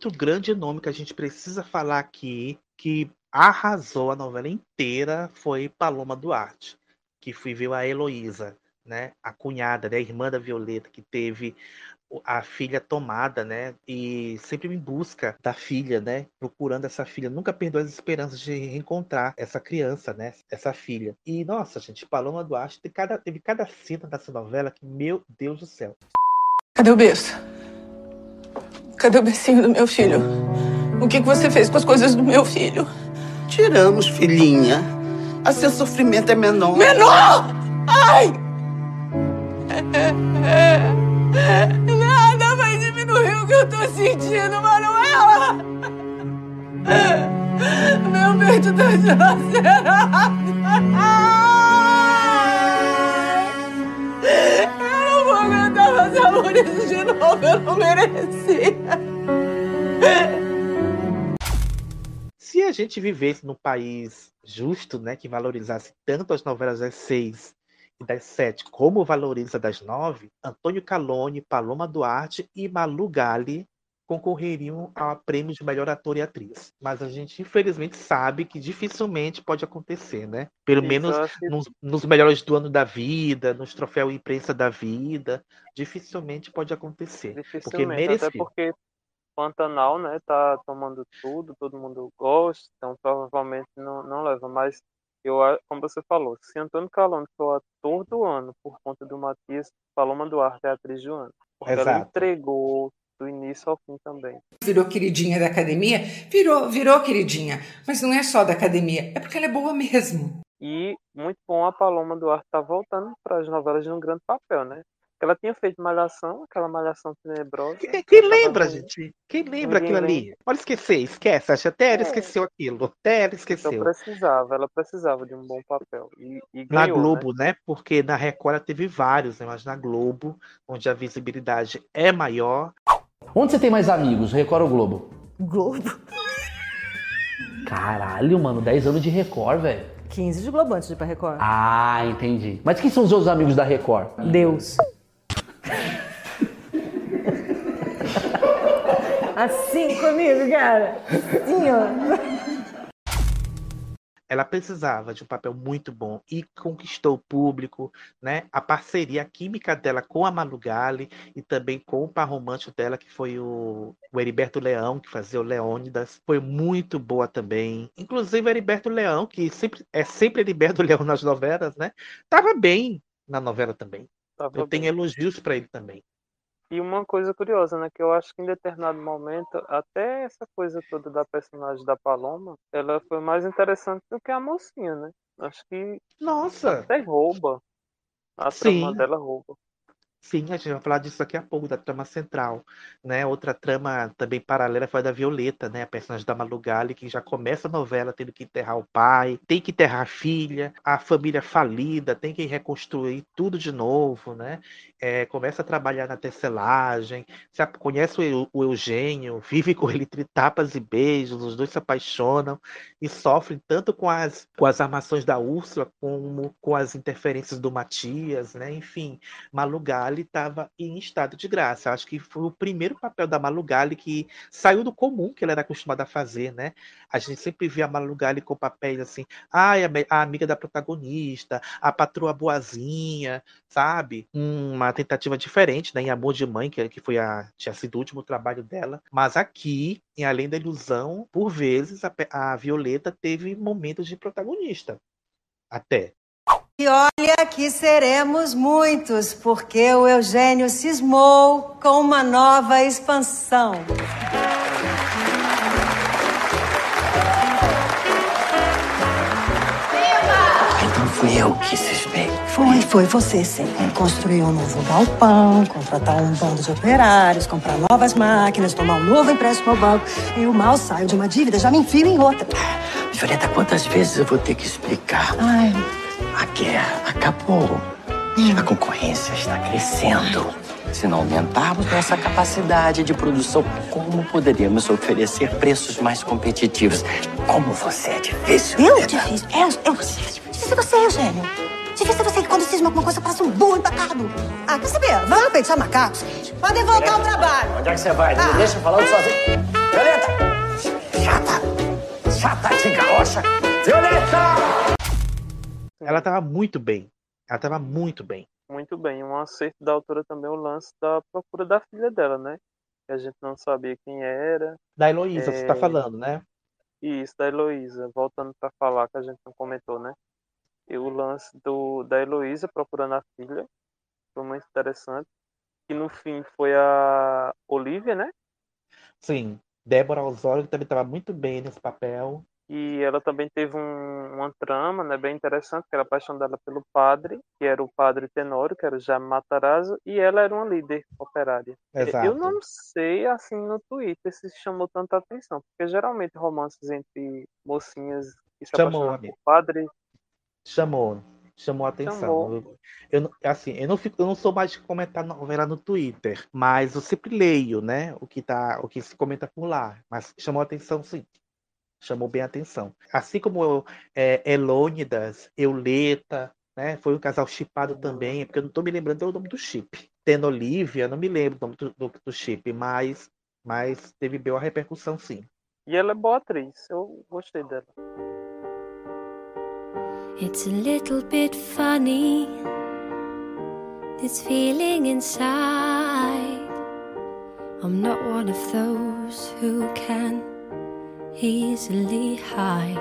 Outro grande nome que a gente precisa falar aqui, que arrasou a novela inteira, foi Paloma Duarte, que viveu a Heloísa, né? A cunhada, né? a irmã da Violeta, que teve a filha tomada, né? E sempre em busca da filha, né? Procurando essa filha. Nunca perdeu as esperanças de reencontrar essa criança, né? Essa filha. E, nossa, gente, Paloma Duarte teve cada, teve cada cena dessa novela que, meu Deus do céu. Cadê o berço? Cadê o bercinho do meu filho? O que, que você fez com as coisas do meu filho? Tiramos, filhinha. Assim o sofrimento é menor. Menor! Ai! Nada vai diminuir o que eu tô sentindo, Manuela! Meu peito tá dilacerado! Vou aguentar passar por isso de novo, eu não merecia! Se a gente vivesse num país justo, né, que valorizasse tanto as novelas das seis e das sete como valoriza das nove, Antônio Calone, Paloma Duarte e Malu Gali concorreriam a prêmio de melhor ator e atriz. Mas a gente, infelizmente, sabe que dificilmente pode acontecer, né? Pelo menos nos, nos melhores do ano da vida, nos troféus imprensa da vida, dificilmente pode acontecer. Porque Dificilmente, merecia. até porque Pantanal, né, tá tomando tudo, todo mundo gosta, então provavelmente não, não leva, mas eu, como você falou, se Antônio Calone for o ator do ano por conta do Matias, Paloma Duarte é a atriz do ano. Porque ela Exato. entregou do início ao fim também. Virou queridinha da academia? Virou, virou queridinha. Mas não é só da academia, é porque ela é boa mesmo. E muito bom a Paloma Duarte tá voltando para as novelas num grande papel, né? Porque ela tinha feito Malhação, aquela Malhação tenebrosa. Quem, quem lembra, gente? Quem lembra Ninguém aquilo ali? Pode esquecer, esquece. Acho até ela esqueceu aquilo. Até ela Então esqueceu. precisava, ela precisava de um bom papel. E, e Na ganhou, Globo, né? Porque na Record ela teve vários, né? Mas na Globo, onde a visibilidade é maior. Onde você tem mais amigos, Record ou Globo? Globo? Caralho, mano, 10 anos de Record, velho. 15 de Globo antes de ir pra Record. Ah, entendi. Mas quem são os seus amigos da Record? Deus. <laughs> Assim comigo, cara. Assim, ó. Ela precisava de um papel muito bom e conquistou o público, né? A parceria, a química dela com a Malu Gali e também com o par romântico dela, que foi o, o Heriberto Leão, que fazia o Leônidas, foi muito boa também. Inclusive, o Heriberto Leão, que sempre é sempre Heriberto <laughs> Leão nas novelas, né? Tava bem na novela também. Tava Eu tenho bem. elogios para ele também. E uma coisa curiosa, né? Que eu acho que em determinado momento, até essa coisa toda da personagem da Paloma, ela foi mais interessante do que a mocinha, né? Acho que. Nossa! Até rouba. A Sim. trama dela rouba. Sim, a gente vai falar disso daqui a pouco, da trama central, né? Outra trama também paralela foi a da Violeta, né? A personagem da Malu Gali, que já começa a novela tendo que enterrar o pai, tem que enterrar a filha, a família falida, tem que reconstruir tudo de novo, né? É, começa a trabalhar na tecelagem, se conhece o, Eu- o Eugênio, <laughs> vive com ele entre tapas e beijos, os dois se apaixonam e sofrem tanto com as, com as armações da Úrsula como com as interferências do Matias, né? Enfim, Malu Gali estava em estado de graça. Acho que foi o primeiro papel da Malu Gali que saiu do comum que ela era acostumada a fazer, né? A gente sempre via a Malu Gali com papéis assim, ai, a, me- a amiga da protagonista, a patroa boazinha, sabe? Uma tentativa diferente, né? Em Amor de Mãe, que, foi a, tinha sido o último trabalho dela. Mas aqui, em Além da Ilusão, por vezes a, a Violeta teve momentos de protagonista. Até. E olha que seremos muitos, porque o Eugênio cismou com uma nova expansão. Então fui eu que cismei. Foi, foi você sim. Construir um novo galpão, contratar um bando de operários, comprar novas máquinas, tomar um novo empréstimo ao banco. Eu mal saio de uma dívida, já me enfio em outra. Violeta, quantas vezes eu vou ter que explicar? Ai, A guerra acabou. A concorrência está crescendo. Se não aumentarmos nossa capacidade de produção, como poderíamos oferecer preços mais competitivos? Como você é difícil. eu Violeta. difícil. É, eu, difícil você, Eugênio. Difícil você que Quando cisma com uma coisa, parece um burro empacado. Ah, quer saber? Vamos pensar macacos. Podem voltar ao trabalho. Onde é que você vai? Não me deixa falando sozinho. Violeta! Chata! Chata de garocha! Violeta! Ela tava muito bem. Ela tava muito bem. Muito bem, um acerto da autora também é o lance da procura da filha dela, né? Que a gente não sabia quem era. Da Heloísa, você tá É, falando, né? Isso, da Heloísa. Voltando para falar, que a gente não comentou, né? E o lance do, da Heloísa procurando a filha foi muito interessante. Que no fim foi a Olivia, né? Sim. Débora Osório também tava muito bem nesse papel. E ela também teve um- uma trama, né, bem interessante, que era a paixão dela pelo padre, que era o padre Tenório, que era o Jaime Matarazzo, e ela era uma líder operária. Exato. Eu não sei, assim, no Twitter se chamou tanta atenção, porque geralmente romances entre mocinhas que se Chamou, por padre Chamou. Chamou a atenção. Chamou. Eu, eu não- assim, eu não fico, eu não sou mais de comentar novela no Twitter, mas eu sempre leio, né, o que tá, o que se comenta por lá. Mas chamou a atenção, sim. Chamou bem a atenção. Assim como é, Elônidas, Euleta, né, foi um casal chipado também, porque eu não tô me lembrando do nome do chip. Tendo Olivia, não me lembro do nome do, do, do chip, mas, mas teve boa repercussão, sim. E ela é boa atriz, eu gostei dela. It's a little bit funny, this feeling inside. I'm not one of those who can easily hide.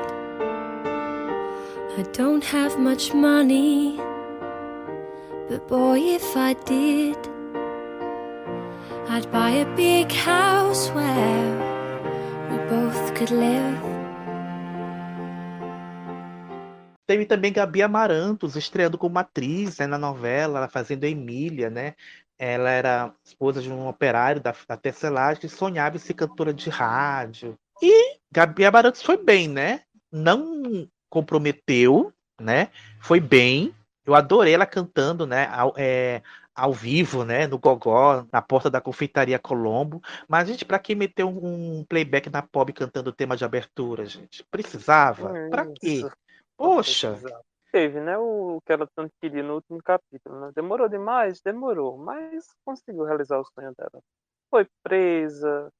I don't have much money, but boy, if I did, I'd buy a big house where we both could live. Teve também Gabi Amarantos estreando como atriz né, na novela, ela fazendo a Emília, né? Ela era esposa de um operário da, da tecelagem que sonhava em ser cantora de rádio. E Gabi Amarantos foi bem, né? Não comprometeu, né? Foi bem. Eu adorei ela cantando, né? Ao, é, ao vivo, né? No Gogó, na porta da confeitaria Colombo. Mas, gente, pra que meter um, um playback na pop cantando o tema de abertura, gente? Precisava? Pra quê? Isso. Poxa! Teve, né, o que ela tanto queria no último capítulo, né? Demorou demais? Demorou, mas conseguiu realizar o sonho dela. Foi presa,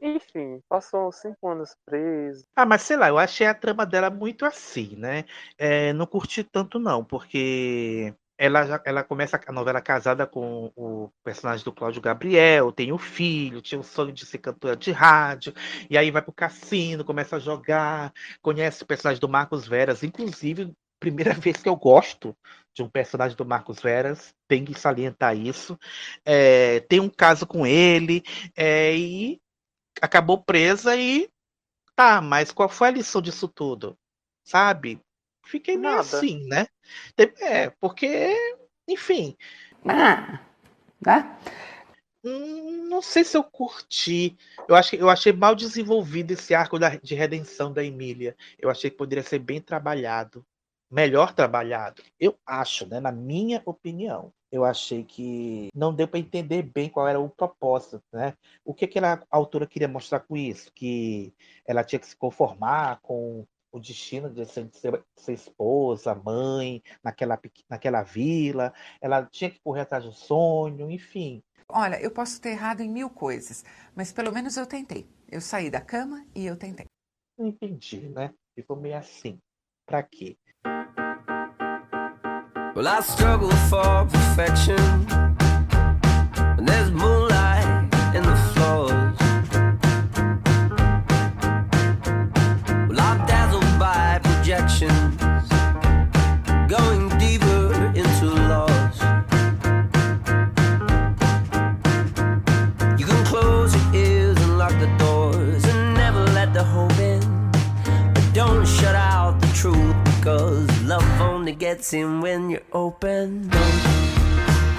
enfim, passou cinco anos presa. Ah, mas sei lá, eu achei a trama dela muito assim, né? É, não curti tanto não, porque ela, já- ela começa a novela casada com o personagem do Cláudio Gabriel, tem o filho, tinha o sonho de ser cantora de rádio, e aí vai pro cassino, começa a jogar, conhece o personagem do Marcos Veras, inclusive, primeira <laughs> vez que eu gosto de um personagem do Marcos Veras, tem que salientar isso. É, tem um caso com ele, é, e acabou presa e Tá, mas qual foi a lição disso tudo? Sabe? Fiquei meio Nada. assim, né? É, porque, enfim. Ah, né? hum, Não sei se eu curti. Eu achei, eu achei mal desenvolvido esse arco da- de redenção da Emília. Eu achei que poderia ser bem trabalhado. Melhor trabalhado. Eu acho, né? Na minha opinião. Eu achei que não deu para entender bem qual era o propósito, né? O que, que a autora queria mostrar com isso? Que ela tinha que se conformar com o destino de ser, de ser- esposa, mãe, naquela, naquela vila. Ela tinha que correr atrás do sonho, enfim. Olha, eu posso ter errado em mil coisas, mas pelo menos eu tentei. Eu saí da cama e eu tentei. Não entendi, né? Ficou meio assim. Pra quê? Well, I struggle for perfection. And there's moonlight gets in when open. Don't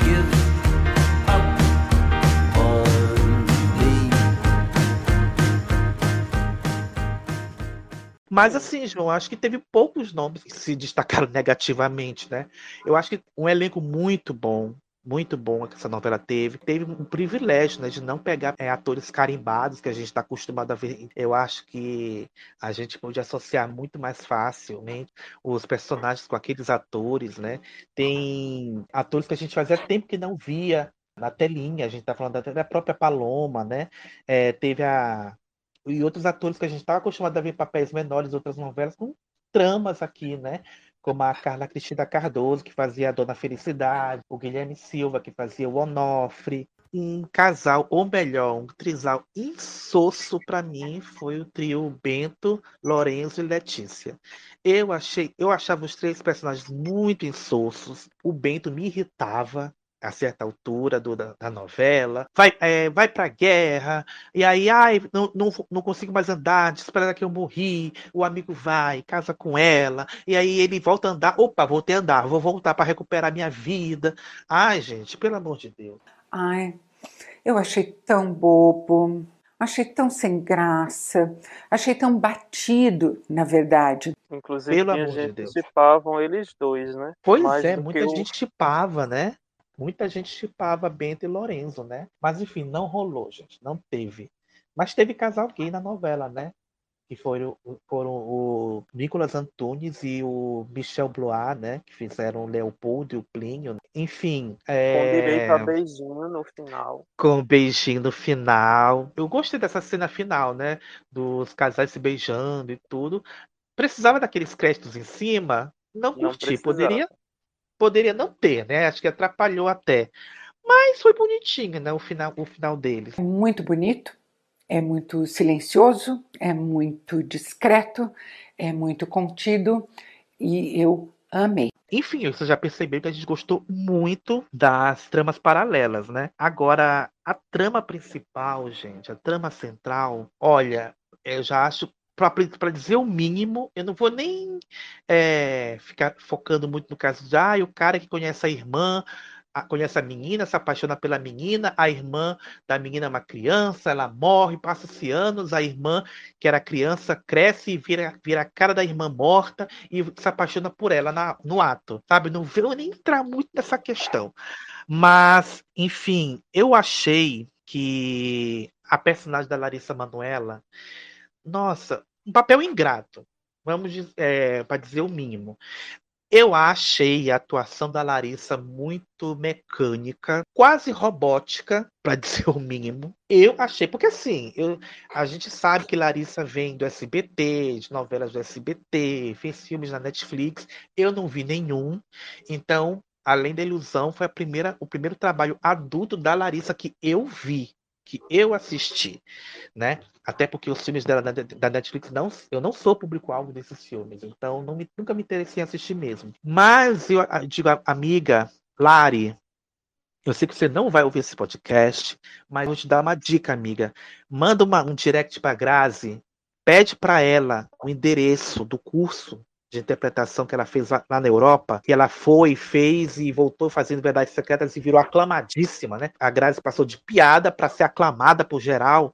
give. Mas assim, João, acho que teve poucos nomes que se destacaram negativamente, né? Eu acho que um elenco muito bom, muito bom que essa novela teve. Teve um privilégio, né, de não pegar é, atores carimbados que a gente está acostumado a ver. Eu acho que a gente pode associar muito mais facilmente os personagens com aqueles atores, né? Tem atores que a gente fazia tempo que não via na telinha. A gente está falando até da própria Paloma, né? É, teve a e outros atores que a gente estava acostumado a ver papéis menores, outras novelas com tramas aqui, né? Como a Carla Cristina Cardoso, que fazia a Dona Felicidade, o Guilherme Silva, que fazia o Onofre. Um casal, ou melhor, um trisal insosso para mim foi o trio Bento, Lorenzo e Letícia. Eu achei, eu achava os três personagens muito insossos. O Bento me irritava, a certa altura do, da, da, novela, vai, é, vai pra guerra, e aí, ai, não, não, não consigo mais andar, espera que eu morri, o amigo vai, casa com ela, e aí ele volta a andar, opa, voltei a andar, vou voltar para recuperar minha vida. Ai, gente, pelo amor de Deus. Ai, eu achei tão bobo, achei tão sem graça, achei tão batido, na verdade. Inclusive, Pelo amor de gente Deus. chipavam eles dois, né? Pois Mais é, muita que o- gente chipava, né? Muita gente chipava Bento e Lorenzo, né? Mas enfim, não rolou, gente. Não teve. Mas teve casal gay na novela, né? Que foram, foram o Nicolas Antunes e o Michel Blois, né? Que fizeram o Leopoldo e o Plínio. Enfim. Com é, direito a beijinho no final. com beijinho no final. Eu gostei dessa cena final, né? Dos casais se beijando e tudo. Precisava daqueles créditos em cima? Não Não curti. precisava. Poderia, poderia não ter, né? Acho que atrapalhou até. Mas foi bonitinho, né? O final, o final deles. É muito bonito, é muito silencioso, é muito discreto, é muito contido e eu amei. Enfim, você já percebeu que a gente gostou muito das tramas paralelas, né? Agora, a trama principal, gente, a trama central, olha, eu já acho, para dizer o mínimo, eu não vou nem é, ficar focando muito no caso de, ah, o cara que conhece a irmã, a- conhece a menina, se apaixona pela menina, a irmã da menina é uma criança, ela morre, passa-se anos, a irmã, que era criança, cresce e vira, vira a cara da irmã morta e se apaixona por ela na- no ato, sabe? Não vou nem entrar muito nessa questão. Mas, enfim, eu achei que a personagem da Larissa Manoela, nossa, um papel ingrato, vamos para dizer o mínimo. Eu achei a atuação da Larissa muito mecânica, quase robótica, para <laughs> dizer o mínimo. Eu achei, porque assim, eu- a gente sabe que Larissa vem do SBT, de novelas do SBT, fez filmes na Netflix. Eu não vi nenhum. Então, além da ilusão, foi a primeira, o primeiro trabalho adulto da Larissa que eu vi, que eu assisti, né? Até porque os filmes dela da, Netflix não, eu não sou público-alvo desses filmes, então não me- nunca me interessei em assistir mesmo. Mas eu digo, amiga Lari, eu sei que você não vai ouvir esse podcast, mas vou te dar uma dica, amiga. Manda uma- um direct para Grazi, pede para ela o endereço do curso de interpretação que ela fez lá, lá na Europa, que ela foi, fez e voltou fazendo Verdades Secretas e virou aclamadíssima, né? A Grazi passou de piada para ser aclamada por geral.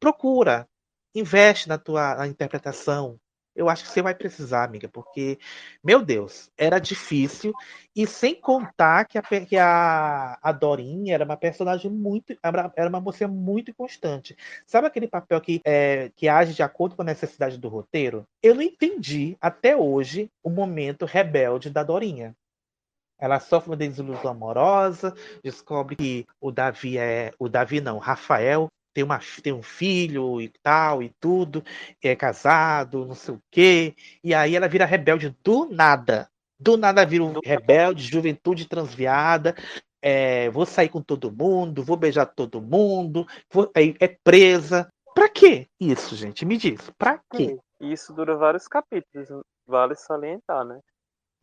Procura, investe na tua na interpretação. Eu acho que você vai precisar, amiga, porque, meu Deus, era difícil. E sem contar que a, que a, a Dorinha era uma personagem muito. Era uma moça muito inconstante. Sabe aquele papel que, é, que age de acordo com a necessidade do roteiro? Eu não entendi até hoje o momento rebelde da Dorinha. Ela sofre uma desilusão amorosa, descobre que o Davi é. O Davi não, Rafael tem, uma, tem um filho e tal, e tudo, é casado, não sei o quê. E aí ela vira rebelde do nada. Do nada vira um rebelde, juventude transviada. é, vou sair com todo mundo, vou beijar todo mundo, vou, aí é presa. Pra quê isso, gente? Me diz, pra quê? Isso dura vários capítulos, vale salientar, né?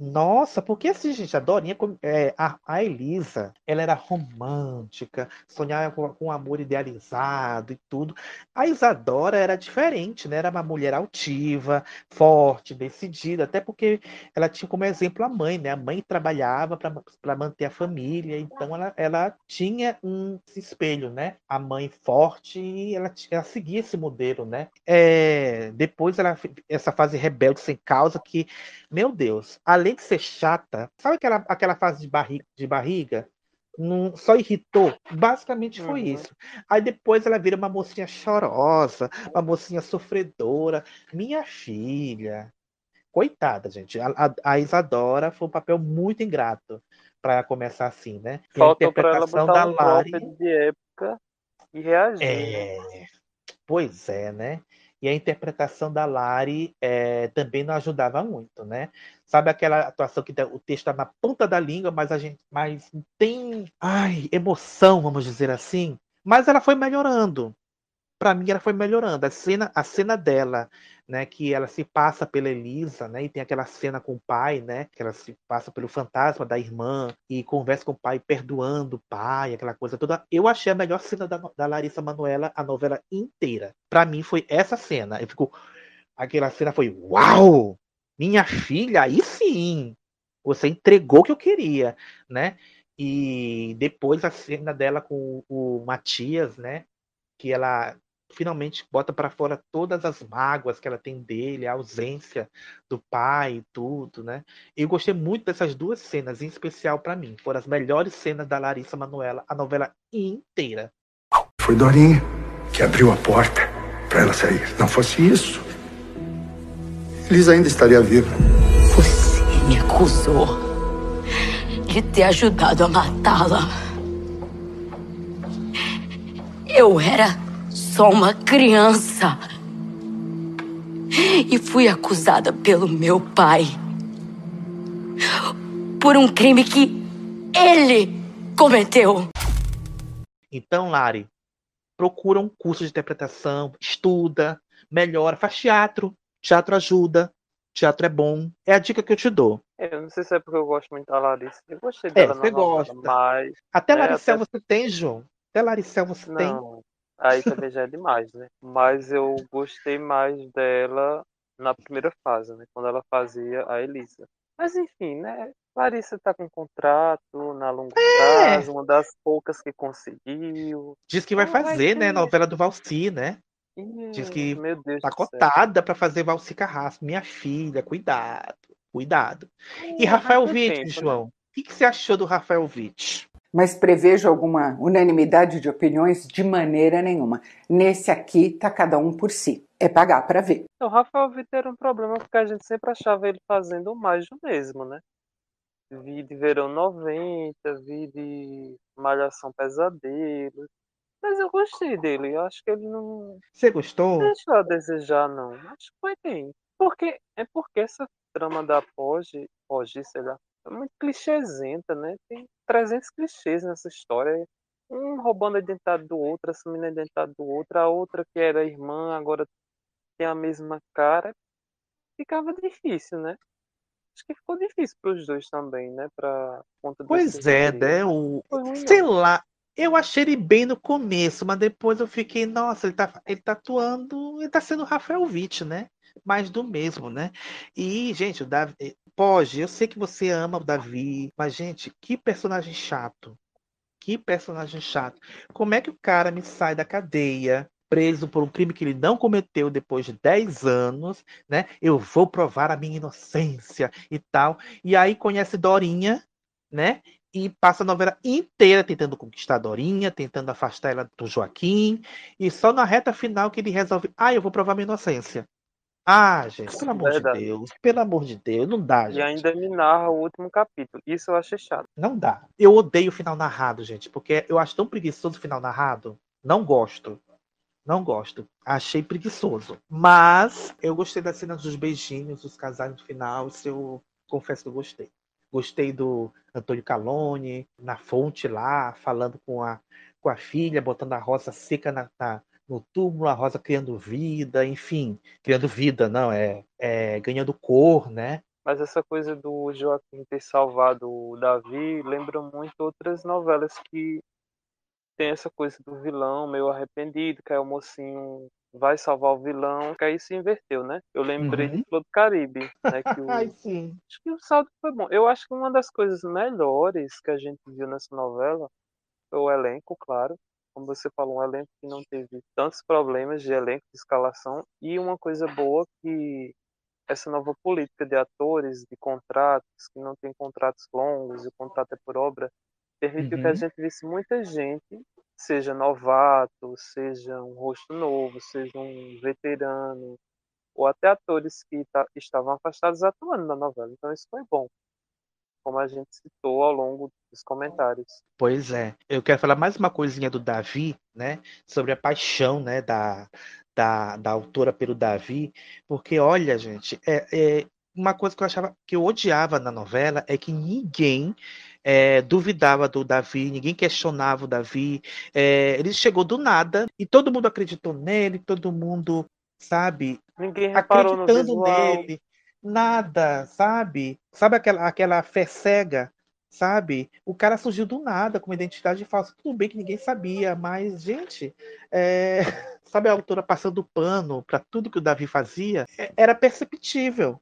Nossa, porque assim, gente, a Dorinha, é, a, a Elisa, ela era romântica, sonhava com, com um amor idealizado e tudo. A Isadora era diferente, né? Era uma mulher altiva, forte, decidida, até porque ela tinha como exemplo a mãe, né? A mãe trabalhava para manter a família, então ela, ela tinha um espelho, né? A mãe forte e ela, ela seguia esse modelo, né? É, depois ela, essa fase rebelde sem causa que meu Deus, além de ser chata, sabe aquela, aquela fase de barriga, de barriga? não, só irritou. Basicamente foi Uhum. isso. Aí depois ela vira uma mocinha chorosa, uma mocinha sofredora. Minha filha. Coitada, gente. A, a- a Isadora foi um papel muito ingrato para começar assim, né? E a Faltou pra ela interpretação botar da um Lari. de época e reagir. né? É, pois é, né? E a interpretação da Lari é, também não ajudava muito, né? Sabe aquela atuação que o texto está na ponta da língua, mas a gente mas tem ai, emoção, vamos dizer assim. Mas ela foi melhorando. Para mim, ela foi melhorando. A cena, a cena dela, né, que ela se passa pela Elisa, né, e tem aquela cena com o pai, né, que ela se passa pelo fantasma da irmã e conversa com o pai perdoando o pai, aquela coisa toda. Eu achei a melhor cena da, da Larissa Manoela, a novela inteira. Para mim foi essa cena. Eu fico, aquela cena foi, uau, minha filha, aí sim, você entregou o que eu queria, né? E depois a cena dela com o Matias, né? Que ela finalmente bota para fora todas as mágoas que ela tem dele, a ausência do pai e tudo, né? Eu gostei muito dessas duas cenas, em especial para mim. Foram as melhores cenas da Larissa Manoela, a novela inteira. Foi Dorinha que abriu a porta para ela sair. Não fosse isso, Elisa ainda estaria viva. Você me acusou de ter ajudado a matá-la. Eu era só uma criança. E fui acusada pelo meu pai. Por um crime que ele cometeu. Então, Lari, procura um curso de interpretação, estuda, melhora, faz teatro. Teatro ajuda, teatro é bom. É a dica que eu te dou. É, Eu não sei se é porque eu gosto muito da Larissa. Eu gostei É, dela você na novela, gosta. mas... Até é, Laricel até- você tem, João. Até Laricel você tem. Aí também já é demais, né? Mas eu gostei mais dela na primeira fase, né? Quando ela fazia a Elisa. Mas enfim, né? Larissa tá com contrato na longo É. prazo, uma das poucas que conseguiu. Diz que vai Não vai fazer, né? ter. Novela do Valci, né? Diz que Meu Deus tá cotada pra fazer Valci Carrasco. Minha filha, cuidado, cuidado. E É, Rafael vai Witt, tempo, né? João? O que, que você achou do Rafael Witt? Mas prevejo alguma unanimidade de opiniões de maneira nenhuma. Nesse aqui tá cada um por si. É pagar para ver. O Rafael Vitor era um problema porque a gente sempre achava ele fazendo mais do mesmo, né? Vi de Verão 90, vi de Malhação Pesadelo. Mas eu gostei dele. Eu acho que ele não Você gostou? deixou a desejar, não. Acho que foi bem. Porque, é porque essa trama da Poggi, Poggi, sei lá, muito clichêsenta, né? Tem 300 clichês nessa história. Um roubando a identidade do outro, assumindo a identidade do outro. A outra que era irmã, agora tem a mesma cara. Ficava difícil, né? Acho que ficou difícil para os dois também, né? Pra conta Pois é, né? O... Sei não. lá. Eu achei ele bem no começo, mas depois eu fiquei, nossa, ele tá, ele tá atuando, ele tá sendo Rafael Witt, né? Mais do mesmo, né? E, gente, o Davi. Pode, eu sei que você ama o Davi, mas, gente, que personagem chato. Que personagem chato. Como é que o cara me sai da cadeia, preso por um crime que ele não cometeu depois de 10 anos, né? Eu vou provar a minha inocência e tal. E aí conhece Dorinha, né? E passa a novela inteira tentando conquistar Dorinha, tentando afastar ela do Joaquim. E só na reta final que ele resolve, ah, eu vou provar minha inocência. Ah, gente, pelo amor Verdade. de Deus, pelo amor de Deus, não dá, E gente. ainda me narra o último capítulo. Isso eu achei chato. Não dá. Eu odeio o final narrado, gente, porque eu acho tão preguiçoso o final narrado. Não gosto. Não gosto. Achei preguiçoso. Mas eu gostei das cenas dos beijinhos, dos casais no final. Isso eu confesso que eu gostei. Gostei do Antônio Calone, na fonte lá, falando com a, com a filha, botando a rosa seca na, na- no túmulo, a rosa criando vida, enfim. Criando vida, não, é, é ganhando cor, né? Mas essa coisa do Joaquim ter salvado o Davi lembra muito outras novelas que tem essa coisa do vilão meio arrependido, que aí o mocinho vai salvar o vilão, que aí se inverteu, né? Eu lembrei Uhum. de Flor do Caribe, né? <laughs> Que o, Ai, sim. acho que o saldo foi bom. Eu acho que uma das coisas melhores que a gente viu nessa novela foi o elenco, claro. Como você falou, um elenco que não teve tantos problemas de elenco, de escalação. E uma coisa boa que essa nova política de atores, de contratos, que não tem contratos longos, e o contrato é por obra, permitiu Uhum. que a gente visse muita gente, seja novato, seja um rosto novo, seja um veterano, ou até atores que ta- estavam afastados atuando na novela. Então isso foi bom, como a gente citou ao longo dos comentários. Pois é. Eu quero falar mais uma coisinha do Davi, né? Sobre a paixão, né? Da, da, da autora pelo Davi. Porque, olha, gente, é, é uma coisa que eu achava que eu odiava na novela é que ninguém é, duvidava do Davi, ninguém questionava o Davi. É, ele chegou do nada e todo mundo acreditou nele, todo mundo, sabe, Ninguém acreditando visual. nele. Nada, sabe? Sabe aquela, aquela fé cega? Sabe? O cara surgiu do nada com uma identidade falsa. Tudo bem que ninguém sabia, mas, gente, é, <laughs> sabe a autora passando pano para tudo que o Davi fazia? É- Era perceptível.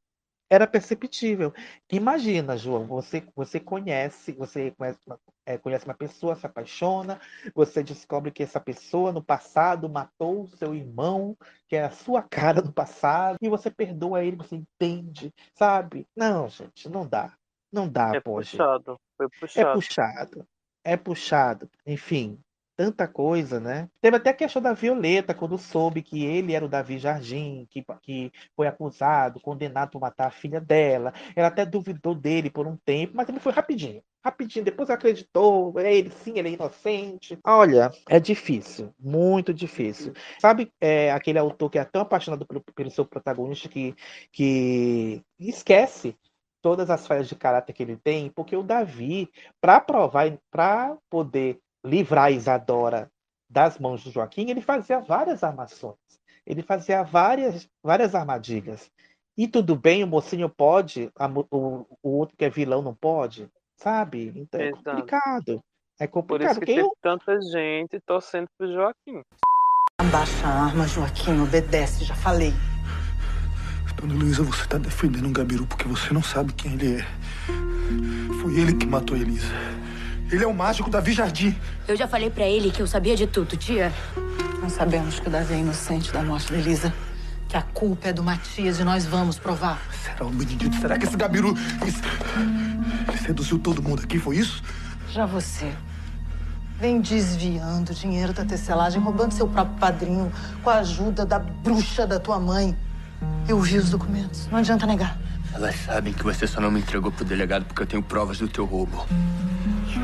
Era perceptível. Imagina, João, você, você conhece, você conhece uma, é, conhece uma pessoa, se apaixona, você descobre que essa pessoa no passado matou o seu irmão, que era a sua cara no passado, e você perdoa ele, você entende, sabe? Não, gente, não dá. Não dá, É pô, gente. puxado, foi É puxado. puxado. É puxado. Enfim, tanta coisa, né? Teve até a questão da Violeta, quando soube que ele era o Davi Jardim, que, que foi acusado, condenado por matar a filha dela. Ela até duvidou dele por um tempo, mas ele foi rapidinho. Rapidinho, depois acreditou, é ele sim, ele é inocente. Olha, é difícil, muito difícil. Sabe é, aquele autor que é tão apaixonado pelo, pelo seu protagonista que, que esquece todas as falhas de caráter que ele tem, porque o Davi, para provar, para poder livrar a Isadora das mãos do Joaquim, ele fazia várias armações, ele fazia várias, várias armadilhas. E tudo bem, o mocinho pode, a o, o outro que é vilão não pode, sabe? Então é Exato. complicado. É Por complicado. isso que Quem teve eu- tanta gente torcendo pro Joaquim. Abaixa a arma, Joaquim, obedece, já falei. Dona Luísa, você tá defendendo um Gabiru porque você não sabe quem ele é. Foi ele que matou a Elisa. Ele é o mágico Davi Jardim. Eu já falei pra ele que eu sabia de tudo, tia. Nós sabemos que o Davi é inocente da morte da Elisa. Que a culpa é do Matias e nós vamos provar. Será o Benedito? Será que esse Gabiru. Esse... Ele seduziu todo mundo aqui, foi isso? Já você vem desviando dinheiro da tecelagem, roubando seu próprio padrinho com a ajuda da bruxa da tua mãe. Eu vi os documentos, não adianta negar. Elas sabem que você só não me entregou pro delegado porque eu tenho provas do teu roubo.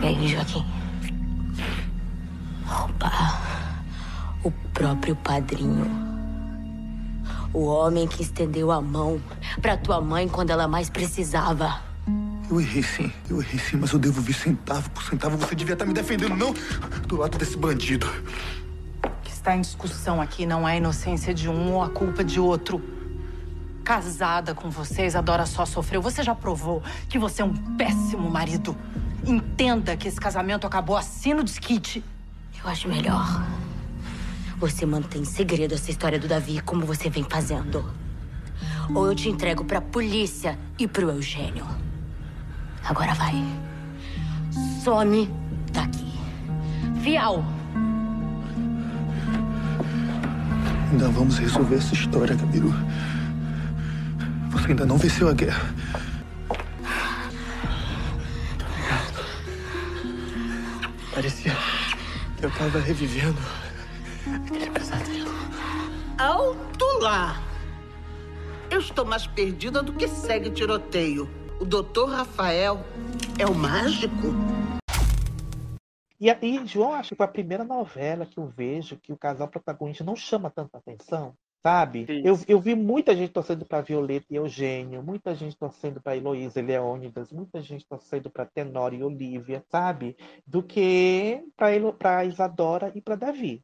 E aí, Joaquim? Roubar o próprio padrinho. O homem que estendeu a mão pra tua mãe quando ela mais precisava. Eu errei sim, eu errei sim, mas eu devolvi centavo por centavo. Você devia estar me defendendo, não do lado desse bandido. O que está em discussão aqui não é a inocência de um ou a culpa de outro. Casada com vocês, Adora só sofreu. Você já provou que você é um péssimo marido. Entenda que esse casamento acabou assim no desquite. Eu acho melhor. Você mantém em segredo essa história do Davi como você vem fazendo. Ou eu te entrego pra polícia e pro Eugênio. Agora vai. Some daqui. Fial! Ainda vamos resolver essa história, Gabiru. Você ainda não venceu a guerra. Parecia que eu tava revivendo aquele pesadelo. Alto lá! Eu estou mais perdida do que segue tiroteio. O doutor Rafael é o mágico? E aí, João, acho que foi a primeira novela que eu vejo que o casal protagonista não chama tanta atenção, sabe? Eu, eu vi muita gente torcendo para Violeta e Eugênio, muita gente torcendo para Heloísa e Leônidas, muita gente torcendo para Tenório e Olivia, sabe? Do que para Isadora e para Davi.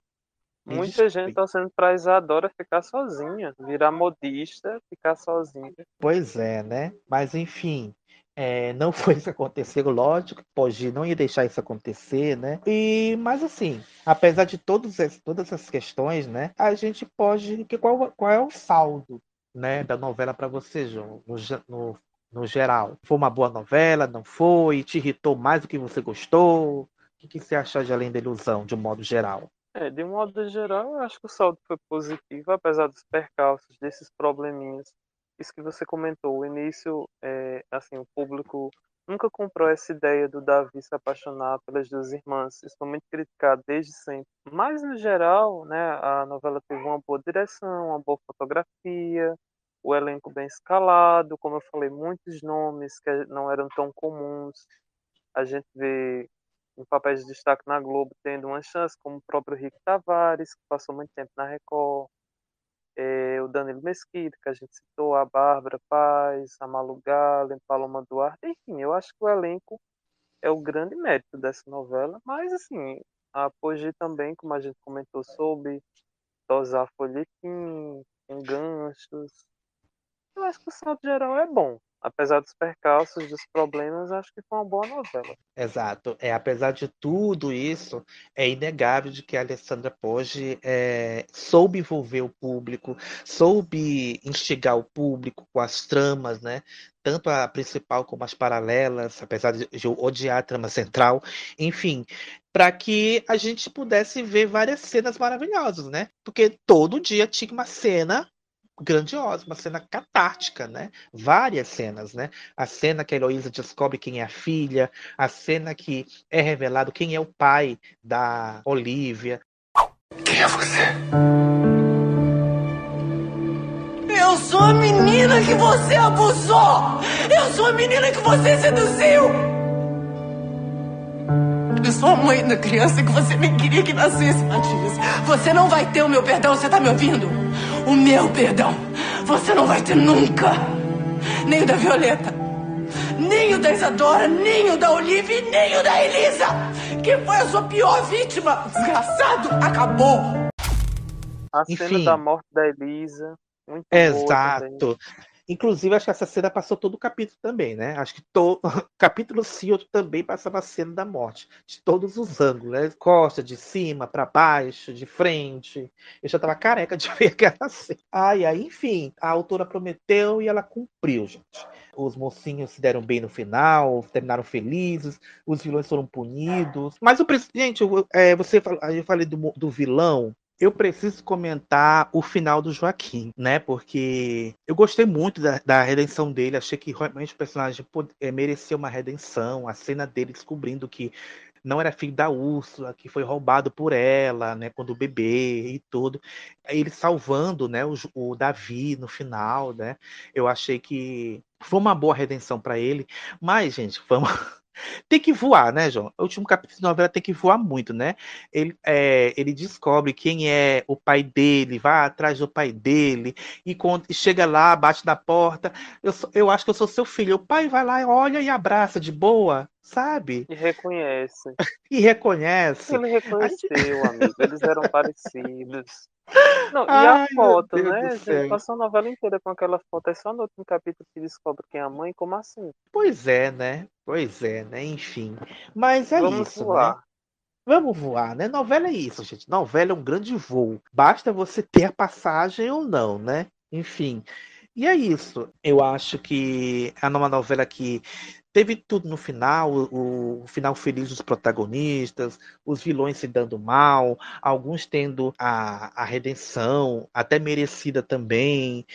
Me Muita desculpe. gente torcendo pra Isadora ficar sozinha, virar modista, ficar sozinha. Pois é, né? Mas enfim, é, não foi isso que aconteceu, lógico, Poggi não ia deixar isso acontecer, né? E, mas assim, apesar de todos todas essas questões, né? A gente pode. Que qual, qual é o saldo, né, da novela para você, João, no, no, no geral? Foi uma boa novela? Não foi? Te irritou mais do que você gostou? O que, que você achou de Além da Ilusão, de um modo geral? É, de um modo geral, eu acho que o saldo foi positivo, apesar dos percalços, desses probleminhas. Isso que você comentou, o início, é, assim, o público nunca comprou essa ideia do Davi se apaixonar pelas duas irmãs. Isso foi muito criticado desde sempre. Mas, no geral, né, a novela teve uma boa direção, uma boa fotografia, o elenco bem escalado, como eu falei, muitos nomes que não eram tão comuns. A gente vê em papéis de destaque na Globo tendo uma chance, como o próprio Rick Tavares, que passou muito tempo na Record, é, o Danilo Mesquita, que a gente citou, a Bárbara Paz, a Malu Galen, Paloma Duarte, enfim, eu acho que o elenco é o grande mérito dessa novela, mas assim, a Poggi também, como a gente comentou, soube dosar folhetim, com ganchos. Eu acho que o saldo geral é bom apesar dos percalços, dos problemas, acho que foi uma boa novela. Exato. É, apesar de tudo isso, é inegável de que a Alessandra Poggi é, soube envolver o público, soube instigar o público com as tramas, né? Tanto a principal como as paralelas, apesar de eu odiar a trama central, enfim, para que a gente pudesse ver várias cenas maravilhosas, né? Porque todo dia tinha uma cena grandiosa, uma cena catártica, né? Várias cenas, né? A cena que a Heloísa descobre quem é a filha, a cena que é revelado quem é o pai da Olivia. Quem é você? Eu sou a menina que você abusou! Eu sou a menina que você seduziu! Eu sou a mãe da criança que você nem queria que nascesse, Matias. Você não vai ter o meu perdão, você tá me ouvindo? O meu perdão. Você não vai ter nunca. Nem o da Violeta. Nem o da Isadora, nem o da Olivia e nem o da Elisa. Que foi a sua pior vítima. Desgraçado, acabou. A cena Enfim. da morte da Elisa, muito. Exato. Inclusive, acho que essa cena passou todo o capítulo também, né? Acho que todo <laughs> capítulo sim, outro também passava a cena da morte, de todos os ângulos, né? Costa, de cima, para baixo, de frente. Eu já tava careca de <laughs> ver aquela cena. Ai, ai, enfim, a autora prometeu e ela cumpriu, gente. Os mocinhos se deram bem no final, terminaram felizes, os vilões foram punidos. Mas o pres- gente, eu, é, você eu falei do, do vilão. Eu preciso comentar o final do Joaquim, né? Porque eu gostei muito da, da redenção dele. Achei que realmente o personagem eh, merecia uma redenção. A cena dele descobrindo que não era filho da Úrsula, que foi roubado por ela, né? Quando bebê e tudo. Ele salvando, né? O, o Davi no final, né? Eu achei que foi uma boa redenção para ele. Mas, gente, vamos. Tem que voar, né, João? O último capítulo de novela tem que voar muito, né? Ele, é, ele descobre quem é o pai dele, vai atrás do pai dele, e quando chega lá, bate na porta. Eu, eu acho que eu sou seu filho. O pai vai lá, olha e abraça de boa, sabe? E reconhece. <laughs> E reconhece. Ele reconheceu, amigo. Eles eram <laughs> parecidos. Não, e Ai, a meu foto, né? gente? Passou a novela inteira com aquela foto. É só no último capítulo que descobre quem é a mãe. Como assim? Pois é, né? Pois é, né? Enfim. Mas é Vamos isso, né? voar. Vamos voar, né? Novela é isso, gente. Novela é um grande voo. Basta você ter a passagem ou não, né? Enfim. E é isso. Eu acho que é uma novela que teve tudo no final, o, o final feliz dos protagonistas, os vilões se dando mal, alguns tendo a, a redenção, até merecida também.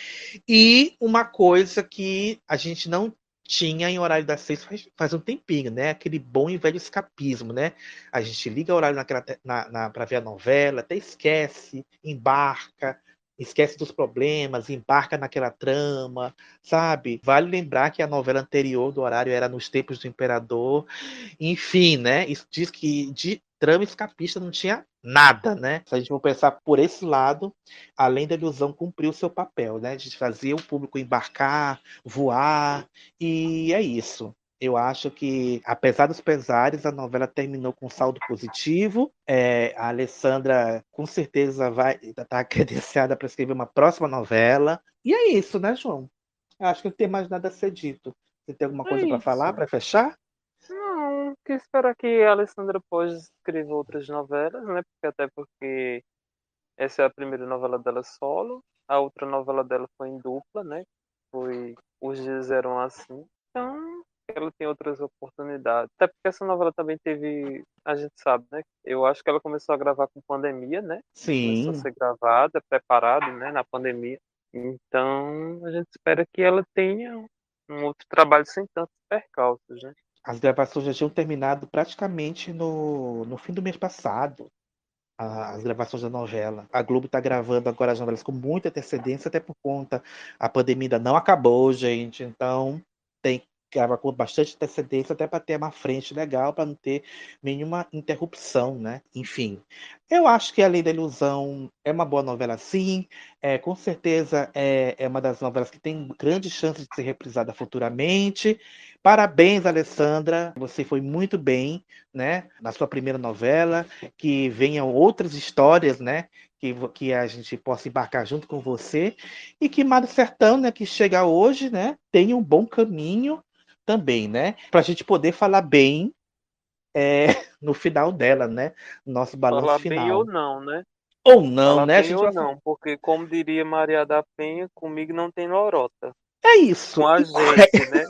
E uma coisa que a gente não tinha em horário das seis faz, faz um tempinho, né? Aquele bom e velho escapismo, né? A gente liga o horário naquela, na, na, para ver a novela, até esquece, embarca, esquece dos problemas, embarca naquela trama, sabe? Vale lembrar que a novela anterior do horário era nos tempos do imperador, enfim, né? Isso diz que de trama escapista não tinha nada, né? Se a gente for pensar por esse lado, além da ilusão cumpriu o seu papel, né? De fazer o público embarcar, voar, e é isso. Eu acho que, apesar dos pesares, a novela terminou com saldo positivo. É, a Alessandra, com certeza, vai estar <laughs> credenciada para escrever uma próxima novela. E é isso, né, João? Eu acho que não tem mais nada a ser dito. Você tem alguma É coisa para falar, para fechar? Não, que esperar que a Alessandra Poggi escreva outras novelas, né? Porque até porque essa é a primeira novela dela solo. A outra novela dela foi em dupla, né? Foi Os Dias Eram Assim. Então, ela tem outras oportunidades. Até porque essa novela também teve, a gente sabe, né? Eu acho que ela começou a gravar com pandemia, né? Sim. Começou a ser gravada, preparada, né? Na pandemia. Então, a gente espera que ela tenha um outro trabalho sem tantos percalços, né? As gravações já tinham terminado praticamente no, no fim do mês passado. As gravações da novela. A Globo está gravando agora as novelas com muita antecedência, até por conta a pandemia ainda não acabou, gente. Então tem gravar com bastante antecedência, até para ter uma frente legal, para não ter nenhuma interrupção, né? Enfim, eu acho que A Lei da Ilusão é uma boa novela, sim. É, com certeza é, é uma das novelas que tem grande chance de ser reprisada futuramente. Parabéns, Alessandra. Você foi muito bem, né? Na sua primeira novela. Que venham outras histórias, né? Que, que a gente possa embarcar junto com você. E que Mário Sertão, né? Que chega hoje, né? Tenha um bom caminho também, né? Para a gente poder falar bem é, <laughs> no final dela, né? Nosso balanço Falar final. bem ou não, né? Ou não, Falar né? A bem gente ou vai- não, porque como diria Maria da Penha, comigo não tem lorota. É isso. Com a E <laughs> gente, né?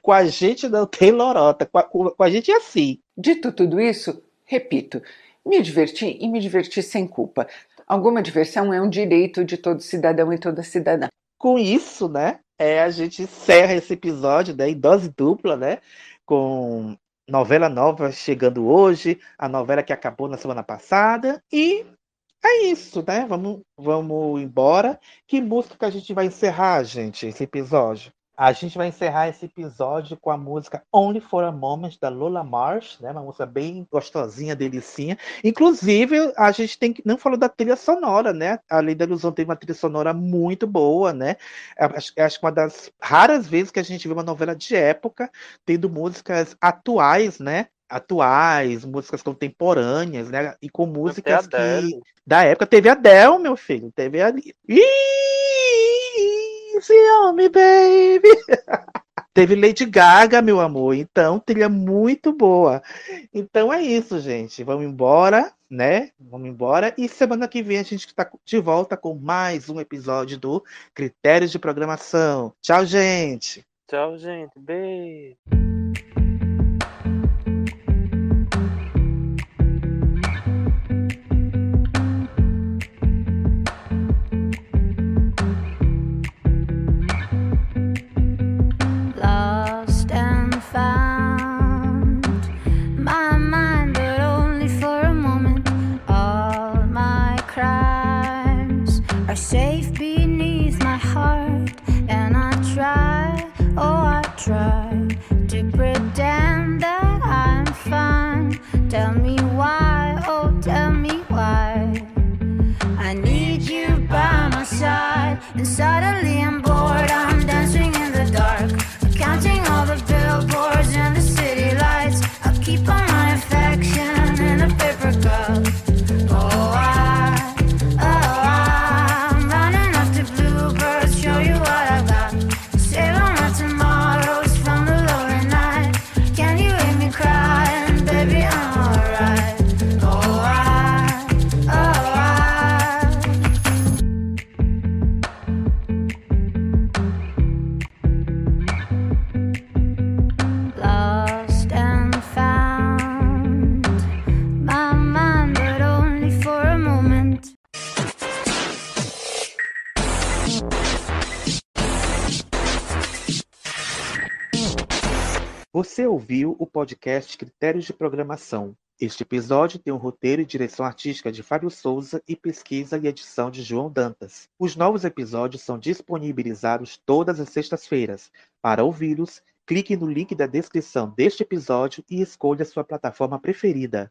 Com a gente não tem lorota. Com a, com- com a gente é assim. Dito tudo isso, repito, me diverti e me diverti sem culpa. Alguma diversão é um direito de todo cidadão e toda cidadã. Com isso, né? É, a gente encerra esse episódio né, em dose dupla, né? Com novela nova chegando hoje, a novela que acabou na semana passada. E é isso, né? Vamos, vamos embora. Que música que a gente vai encerrar, gente, esse episódio? A gente vai encerrar esse episódio com a música Only for a Moment da Lola Marsh, né? Uma música bem gostosinha, delicinha. Inclusive, a gente tem que não falou da trilha sonora, né? A Lei da Ilusão tem uma trilha sonora muito boa, né? Acho, acho que uma das raras vezes que a gente vê uma novela de época tendo músicas atuais, né? Atuais, músicas contemporâneas, né? E com músicas que da época teve a Del, meu filho, teve a Easy on me, baby. <laughs> Teve Lady Gaga, meu amor. Então, trilha muito boa. Então é isso, gente. Vamos embora, né? Vamos embora. E semana que vem a gente está de volta com mais um episódio do Critérios de Programação. Tchau, gente. Tchau, gente. Beijo. Podcast Critérios de Programação. Este episódio tem um roteiro e direção artística de Fábio Souza e pesquisa e edição de João Dantas. Os novos episódios são disponibilizados todas as sextas-feiras. Para ouvi-los, clique no link da descrição deste episódio e escolha sua plataforma preferida.